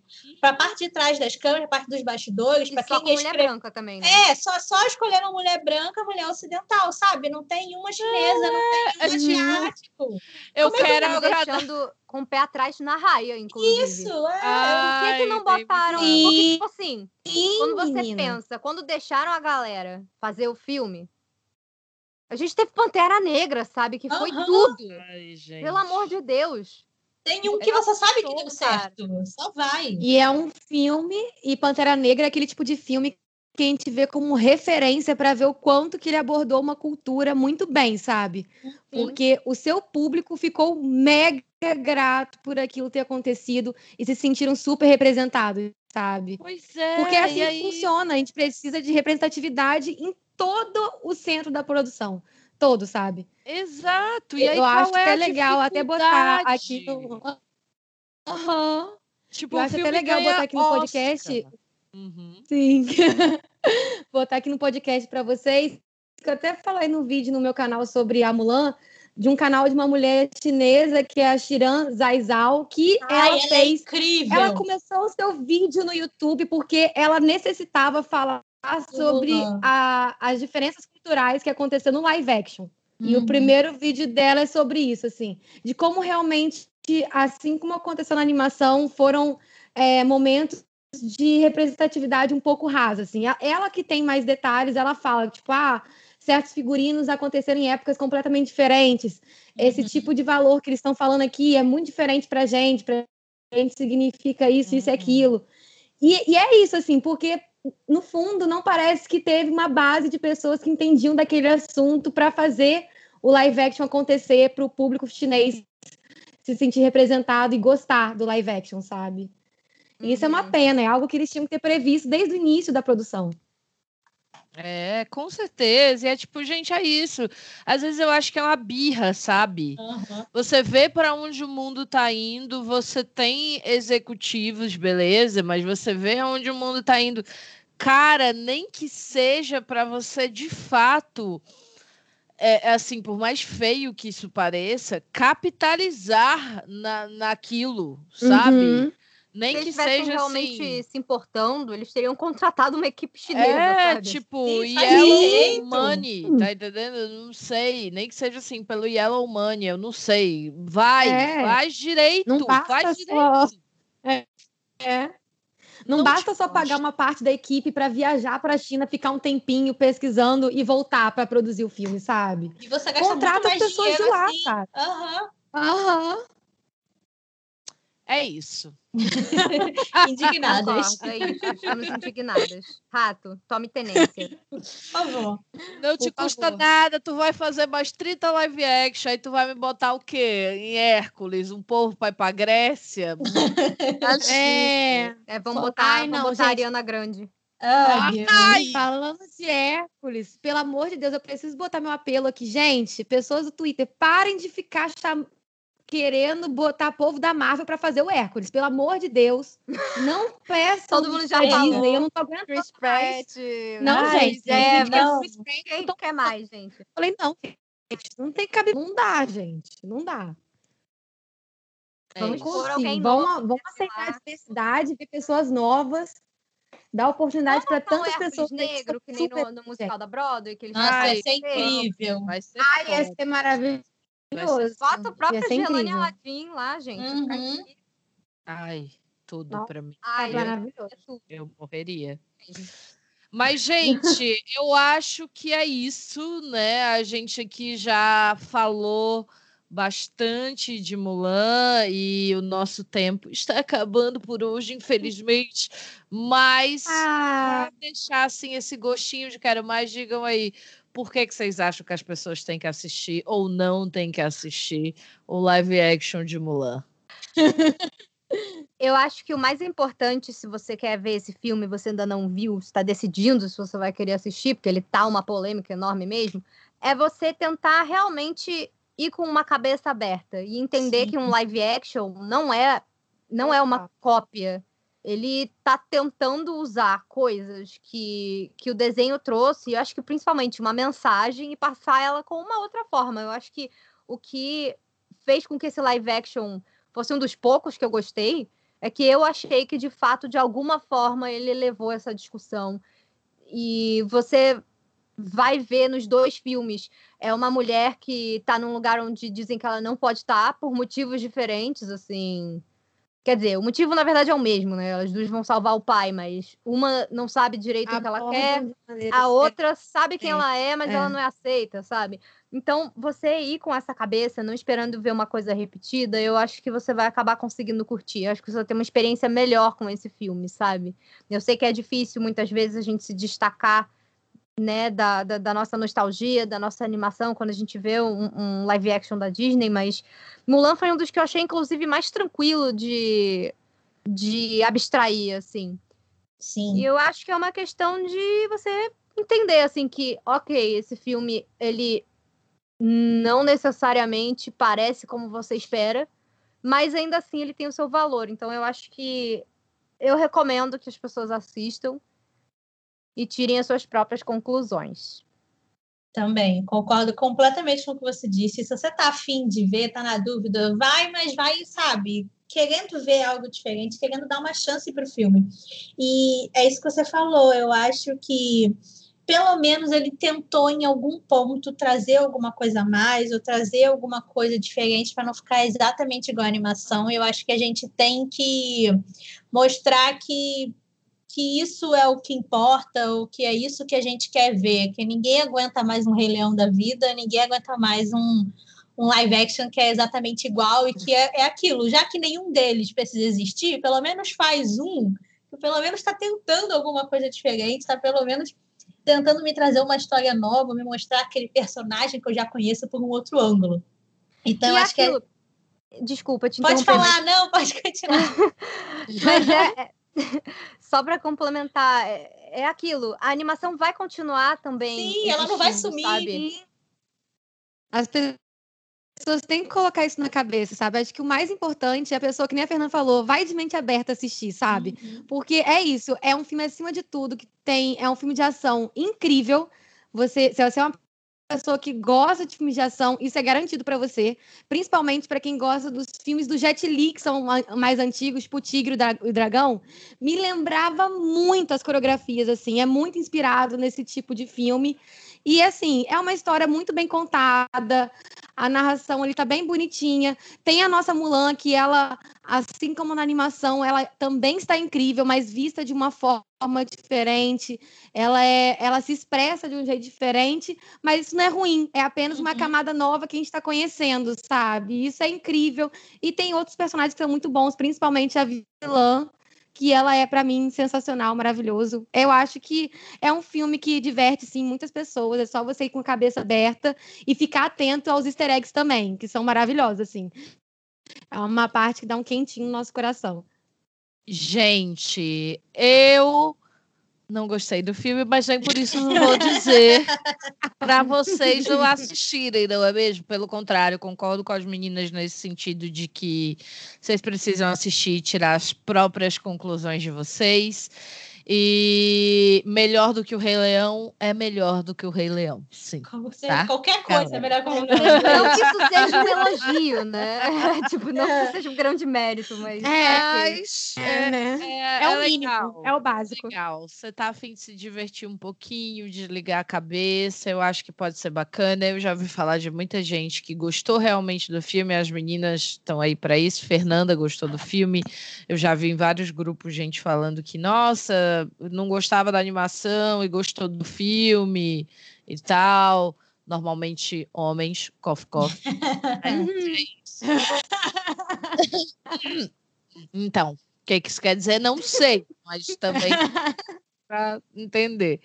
[SPEAKER 4] Para a parte de trás das câmeras, a parte dos bastidores, para quem
[SPEAKER 2] com mulher branca também, né?
[SPEAKER 4] É, só, só escolheram mulher branca, mulher ocidental, sabe? Não tem uma chinesa, é, não tem uma asiático.
[SPEAKER 3] Eu Como quero
[SPEAKER 2] eu deixando com o pé atrás na raia, inclusive.
[SPEAKER 4] Isso, é.
[SPEAKER 2] Ai, Por que, que não botaram? Porque, tipo assim, Sim, quando você menina. pensa, quando deixaram a galera fazer o filme, a gente teve Pantera Negra, sabe? Que foi uhum. tudo. Ai, Pelo amor de Deus.
[SPEAKER 4] Tem um que você sabe que deu certo. Só vai.
[SPEAKER 5] E é um filme, e Pantera Negra é aquele tipo de filme que a gente vê como referência para ver o quanto que ele abordou uma cultura muito bem, sabe? Uhum. Porque o seu público ficou mega grato por aquilo ter acontecido e se sentiram super representados, sabe?
[SPEAKER 3] Pois é.
[SPEAKER 5] Porque é assim que funciona. A gente precisa de representatividade em todo o centro da produção todo, sabe?
[SPEAKER 3] Exato. E aí,
[SPEAKER 5] eu acho
[SPEAKER 3] é
[SPEAKER 5] que é legal até botar aqui no.
[SPEAKER 3] Uhum. Tipo,
[SPEAKER 5] eu acho até legal botar aqui no Oscar. podcast. Uhum. Sim. botar aqui no podcast para vocês. Eu até falei no vídeo no meu canal sobre a Mulan, de um canal de uma mulher chinesa que é a Shiran Zaizal, que Ai, ela, ela é fez.
[SPEAKER 4] É incrível.
[SPEAKER 5] Ela começou o seu vídeo no YouTube porque ela necessitava falar sobre a, as diferenças culturais que aconteceram no live action. Uhum. E o uhum. primeiro vídeo dela é sobre isso, assim, de como realmente, assim como aconteceu na animação, foram é, momentos de representatividade um pouco rasa, assim. Ela que tem mais detalhes, ela fala, tipo, ah, certos figurinos aconteceram em épocas completamente diferentes. Esse uhum. tipo de valor que eles estão falando aqui é muito diferente pra gente, pra gente significa isso, uhum. isso e aquilo. E, e é isso, assim, porque no fundo, não parece que teve uma base de pessoas que entendiam daquele assunto para fazer o live action acontecer para o público chinês se sentir representado e gostar do live action, sabe? E isso é uma uhum. pena, é algo que eles tinham que ter previsto desde o início da produção.
[SPEAKER 3] É, com certeza. E é tipo, gente, é isso. Às vezes eu acho que é uma birra, sabe? Uhum. Você vê para onde o mundo tá indo, você tem executivos, beleza, mas você vê aonde o mundo tá indo. Cara, nem que seja para você de fato, é, é, assim, por mais feio que isso pareça, capitalizar na, naquilo, sabe? Uhum. Nem
[SPEAKER 2] se
[SPEAKER 3] que seja
[SPEAKER 2] realmente
[SPEAKER 3] assim...
[SPEAKER 2] se importando, eles teriam contratado uma equipe chinesa. É,
[SPEAKER 3] sabe? tipo, Sim, Yellow Money, tá entendendo? Eu não sei. Nem que seja assim, pelo Yellow Money, eu não sei. Vai, é. faz direito, não faz direito. Só...
[SPEAKER 5] É. é. Não, não basta só pagar uma parte da equipe para viajar para a China, ficar um tempinho pesquisando e voltar para produzir o filme, sabe?
[SPEAKER 4] E você gasta Contrata
[SPEAKER 5] as pessoas de lá,
[SPEAKER 4] assim.
[SPEAKER 5] sabe?
[SPEAKER 4] Aham.
[SPEAKER 5] Uhum. Aham. Uhum.
[SPEAKER 3] É isso.
[SPEAKER 4] indignadas.
[SPEAKER 2] É isso, estamos indignadas. Rato, tome tenência.
[SPEAKER 4] Por favor.
[SPEAKER 3] Não te Por custa favor. nada, tu vai fazer mais 30 live action, aí tu vai me botar o quê? Em Hércules, um povo vai pra Grécia?
[SPEAKER 2] é. é, vamos botar, Ai, vamos não, botar a Ariana Grande.
[SPEAKER 5] Ai, Ai. Falando de Hércules, pelo amor de Deus, eu preciso botar meu apelo aqui. Gente, pessoas do Twitter, parem de ficar chamando querendo botar povo da Marvel para fazer o Hércules. Pelo amor de Deus, não peçam
[SPEAKER 2] Todo mundo já falou.
[SPEAKER 5] Disney, eu não tô aguentando
[SPEAKER 2] Chris Pratt.
[SPEAKER 5] Não, Ai, gente, é,
[SPEAKER 2] não. Quem não quer mais, gente?
[SPEAKER 5] Falei, não, gente, não tem cabelo. Não dá, gente, não dá. É vamos, sim, vamos, vamos aceitar a diversidade, ver pessoas novas, dar oportunidade para tantas pessoas.
[SPEAKER 2] negro, que nem no, no musical da Broadway, que eles
[SPEAKER 4] Nossa, vai ser incrível.
[SPEAKER 5] Vai ser Ai, ia ser maravilhoso maravilhoso.
[SPEAKER 2] Bota o próprio Gelane Aladdin lá, gente. Uhum.
[SPEAKER 3] Ai, tudo Nossa. pra mim.
[SPEAKER 2] Ai, maravilhoso.
[SPEAKER 3] Eu morreria. Mas, gente, eu acho que é isso, né? A gente aqui já falou bastante de Mulan e o nosso tempo está acabando por hoje, infelizmente. Mas ah. deixar assim esse gostinho de quero mais, digam aí por que, que vocês acham que as pessoas têm que assistir ou não têm que assistir o live action de Mulan?
[SPEAKER 2] Eu acho que o mais importante, se você quer ver esse filme você ainda não viu, está decidindo se você vai querer assistir, porque ele tá uma polêmica enorme mesmo, é você tentar realmente ir com uma cabeça aberta e entender Sim. que um live action não é não é uma cópia. Ele está tentando usar coisas que, que o desenho trouxe, eu acho que principalmente uma mensagem, e passar ela com uma outra forma. Eu acho que o que fez com que esse live action fosse um dos poucos que eu gostei é que eu achei que, de fato, de alguma forma, ele levou essa discussão. E você vai ver nos dois filmes é uma mulher que está num lugar onde dizem que ela não pode estar por motivos diferentes, assim. Quer dizer, o motivo na verdade é o mesmo, né? Elas duas vão salvar o pai, mas uma não sabe direito a o que ela quer, a outra sabe quem é. ela é, mas é. ela não é aceita, sabe? Então, você ir com essa cabeça, não esperando ver uma coisa repetida, eu acho que você vai acabar conseguindo curtir. Eu acho que você vai ter uma experiência melhor com esse filme, sabe? Eu sei que é difícil muitas vezes a gente se destacar né, da, da, da, nossa nostalgia, da nossa animação, quando a gente vê um, um, live action da Disney, mas Mulan foi um dos que eu achei, inclusive, mais tranquilo de, de abstrair, assim.
[SPEAKER 4] Sim.
[SPEAKER 2] E eu acho que é uma questão de você entender, assim, que, ok, esse filme, ele não necessariamente parece como você espera, mas ainda assim ele tem o seu valor. Então eu acho que eu recomendo que as pessoas assistam e tirem as suas próprias conclusões.
[SPEAKER 4] Também, concordo completamente com o que você disse. Se você está afim de ver, está na dúvida, vai, mas vai, sabe, querendo ver algo diferente, querendo dar uma chance para o filme. E é isso que você falou. Eu acho que pelo menos ele tentou em algum ponto trazer alguma coisa a mais ou trazer alguma coisa diferente para não ficar exatamente igual a animação. Eu acho que a gente tem que mostrar que que isso é o que importa, o que é isso que a gente quer ver, que ninguém aguenta mais um Rei Leão da vida, ninguém aguenta mais um, um live action que é exatamente igual e que é, é aquilo. Já que nenhum deles precisa existir, pelo menos faz um, que pelo menos está tentando alguma coisa diferente, está pelo menos tentando me trazer uma história nova, me mostrar aquele personagem que eu já conheço por um outro ângulo. Então,
[SPEAKER 2] e
[SPEAKER 4] acho
[SPEAKER 2] aquilo... que é... Desculpa, te
[SPEAKER 4] Pode falar, não, pode continuar.
[SPEAKER 2] Mas é, é só para complementar, é, é, aquilo. A animação vai continuar também.
[SPEAKER 4] Sim, ela não vai sumir. Sabe?
[SPEAKER 5] As pessoas têm que colocar isso na cabeça, sabe? Acho que o mais importante é a pessoa, que nem a Fernanda falou, vai de mente aberta assistir, sabe? Uhum. Porque é isso, é um filme acima de tudo, que tem, é um filme de ação incrível. Você, se você é uma pessoa que gosta de filmes de ação, isso é garantido para você, principalmente para quem gosta dos filmes do Jet Li, que são mais antigos, tipo Tigre e Dragão, me lembrava muito as coreografias, assim, é muito inspirado nesse tipo de filme. E assim, é uma história muito bem contada, a narração ele tá bem bonitinha. Tem a nossa Mulan, que ela, assim como na animação, ela também está incrível, mas vista de uma forma diferente. Ela é, ela se expressa de um jeito diferente, mas isso não é ruim, é apenas uma uhum. camada nova que a gente está conhecendo, sabe? Isso é incrível. E tem outros personagens que são muito bons, principalmente a vilã, que ela é para mim sensacional, maravilhoso. Eu acho que é um filme que diverte sim muitas pessoas, é só você ir com a cabeça aberta e ficar atento aos easter eggs também, que são maravilhosos assim. É uma parte que dá um quentinho no nosso coração.
[SPEAKER 3] Gente, eu não gostei do filme, mas nem por isso não vou dizer para vocês não assistirem, não é mesmo? Pelo contrário, concordo com as meninas nesse sentido de que vocês precisam assistir e tirar as próprias conclusões de vocês. E melhor do que o Rei Leão é melhor do que o Rei Leão. Sim.
[SPEAKER 4] tá? Qualquer coisa é melhor que o Rei
[SPEAKER 2] Leão. Não que isso seja um elogio, né? tipo, não que isso seja um grande mérito, mas.
[SPEAKER 3] É, é, né?
[SPEAKER 5] é, é, o mínimo, é o básico.
[SPEAKER 3] Legal. Você tá afim de se divertir um pouquinho, de ligar a cabeça, eu acho que pode ser bacana. Eu já ouvi falar de muita gente que gostou realmente do filme, as meninas estão aí para isso. Fernanda gostou do filme. Eu já vi em vários grupos gente falando que, nossa não gostava da animação e gostou do filme e tal. Normalmente homens, cof, cof. então, o que, que isso quer dizer? Não sei, mas também para entender.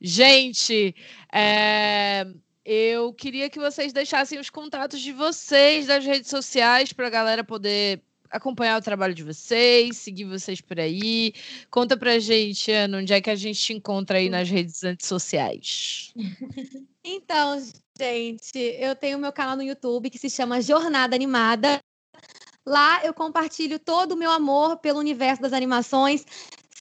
[SPEAKER 3] Gente, é, eu queria que vocês deixassem os contatos de vocês das redes sociais para a galera poder acompanhar o trabalho de vocês, seguir vocês por aí. Conta pra gente, Ana, onde é que a gente te encontra aí nas redes sociais.
[SPEAKER 5] Então, gente, eu tenho meu canal no YouTube que se chama Jornada Animada. Lá eu compartilho todo o meu amor pelo universo das animações,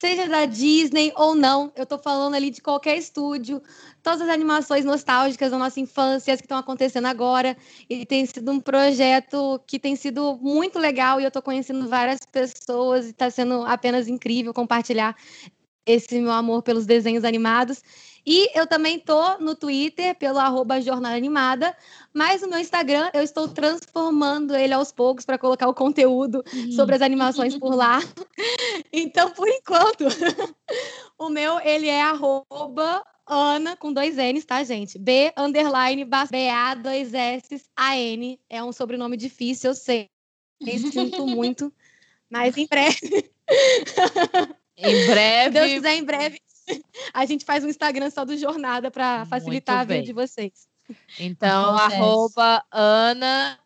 [SPEAKER 5] seja da Disney ou não. Eu tô falando ali de qualquer estúdio, todas as animações nostálgicas da nossa infância que estão acontecendo agora. E tem sido um projeto que tem sido muito legal e eu tô conhecendo várias pessoas e está sendo apenas incrível compartilhar esse meu amor pelos desenhos animados. E eu também tô no Twitter pelo arroba Jornada Animada, mas no meu Instagram eu estou transformando ele aos poucos para colocar o conteúdo uhum. sobre as animações por lá. Então, por enquanto, o meu ele é arroba Ana com dois N's, tá, gente? B underline B-A dois S A N. É um sobrenome difícil, eu sei. Sinto muito. Mas em breve.
[SPEAKER 3] Em breve.
[SPEAKER 5] Se Deus quiser, em breve a gente faz um Instagram só do Jornada para facilitar a vida de vocês.
[SPEAKER 3] Então, arroba Ana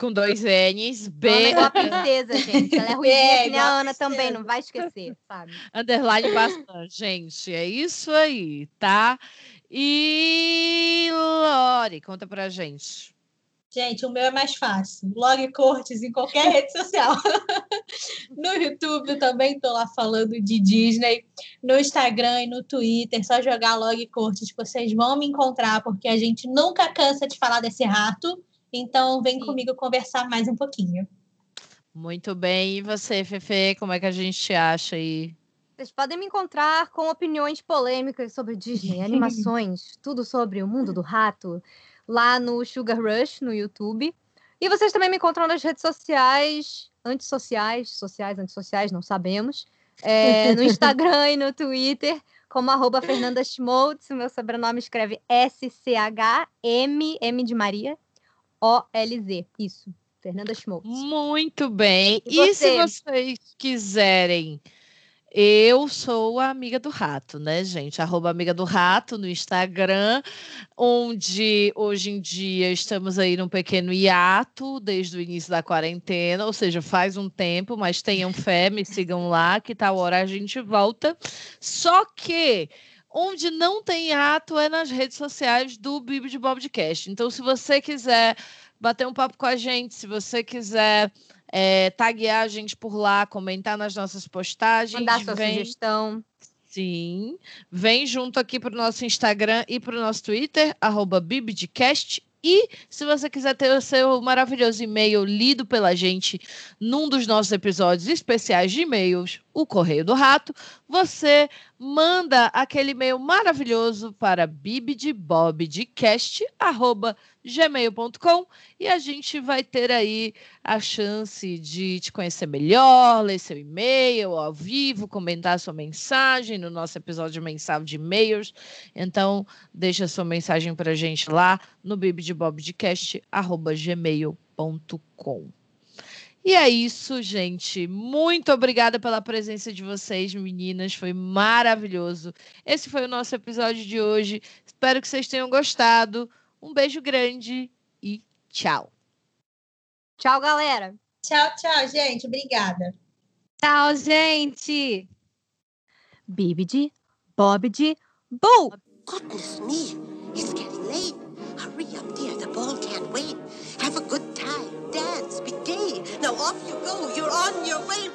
[SPEAKER 3] com dois N's, B.
[SPEAKER 2] Ana é uma princesa, gente. Ela é ruim é, nem a Ana também, não vai esquecer, sabe?
[SPEAKER 3] Underline bastante, gente. É isso aí, tá? E Lori, conta pra gente.
[SPEAKER 4] Gente, o meu é mais fácil. Log Cortes em qualquer rede social. no YouTube também estou lá falando de Disney. No Instagram e no Twitter, só jogar Log Cortes que vocês vão me encontrar, porque a gente nunca cansa de falar desse rato. Então, vem Sim. comigo conversar mais um pouquinho.
[SPEAKER 3] Muito bem. E você, Fefe, como é que a gente acha aí?
[SPEAKER 2] Vocês podem me encontrar com opiniões polêmicas sobre Disney, animações, tudo sobre o mundo do rato lá no Sugar Rush, no YouTube. E vocês também me encontram nas redes sociais, antissociais, sociais, antissociais, não sabemos. É, no Instagram e no Twitter, como arroba Fernanda Schmoltz. O meu sobrenome escreve S-C-H-M, M de Maria, O-L-Z. Isso, Fernanda Schmoltz.
[SPEAKER 3] Muito bem. E, e se vocês quiserem eu sou a amiga do rato, né, gente? Arroba amiga do rato no Instagram, onde hoje em dia estamos aí num pequeno hiato desde o início da quarentena, ou seja, faz um tempo, mas tenham fé, me sigam lá, que tal hora a gente volta. Só que onde não tem hiato é nas redes sociais do Bibi de Bobcast. Então, se você quiser bater um papo com a gente, se você quiser é, taguear a gente por lá, comentar nas nossas postagens.
[SPEAKER 2] Mandar sua vem... sugestão.
[SPEAKER 3] Sim. Vem junto aqui para o nosso Instagram e para o nosso Twitter, arroba Bibidcast. E se você quiser ter o seu maravilhoso e-mail lido pela gente num dos nossos episódios especiais de e-mails, o Correio do Rato, você manda aquele e-mail maravilhoso para bibdebobdcast.com gmail.com e a gente vai ter aí a chance de te conhecer melhor, ler seu e-mail ao vivo, comentar sua mensagem no nosso episódio mensal de e-mails. Então, deixa sua mensagem para a gente lá no bibdebobdcast.gmail.com. E é isso, gente. Muito obrigada pela presença de vocês, meninas. Foi maravilhoso. Esse foi o nosso episódio de hoje. Espero que vocês tenham gostado. Um beijo grande e tchau.
[SPEAKER 2] Tchau, galera.
[SPEAKER 4] Tchau, tchau, gente. Obrigada.
[SPEAKER 5] Tchau, gente.
[SPEAKER 2] Bibidi, Bobidi, Boo!
[SPEAKER 1] Goodness me, it's getting late. Hurry up, dear. The ball can't wait. Have a good gay. Now off you go. You're on your way.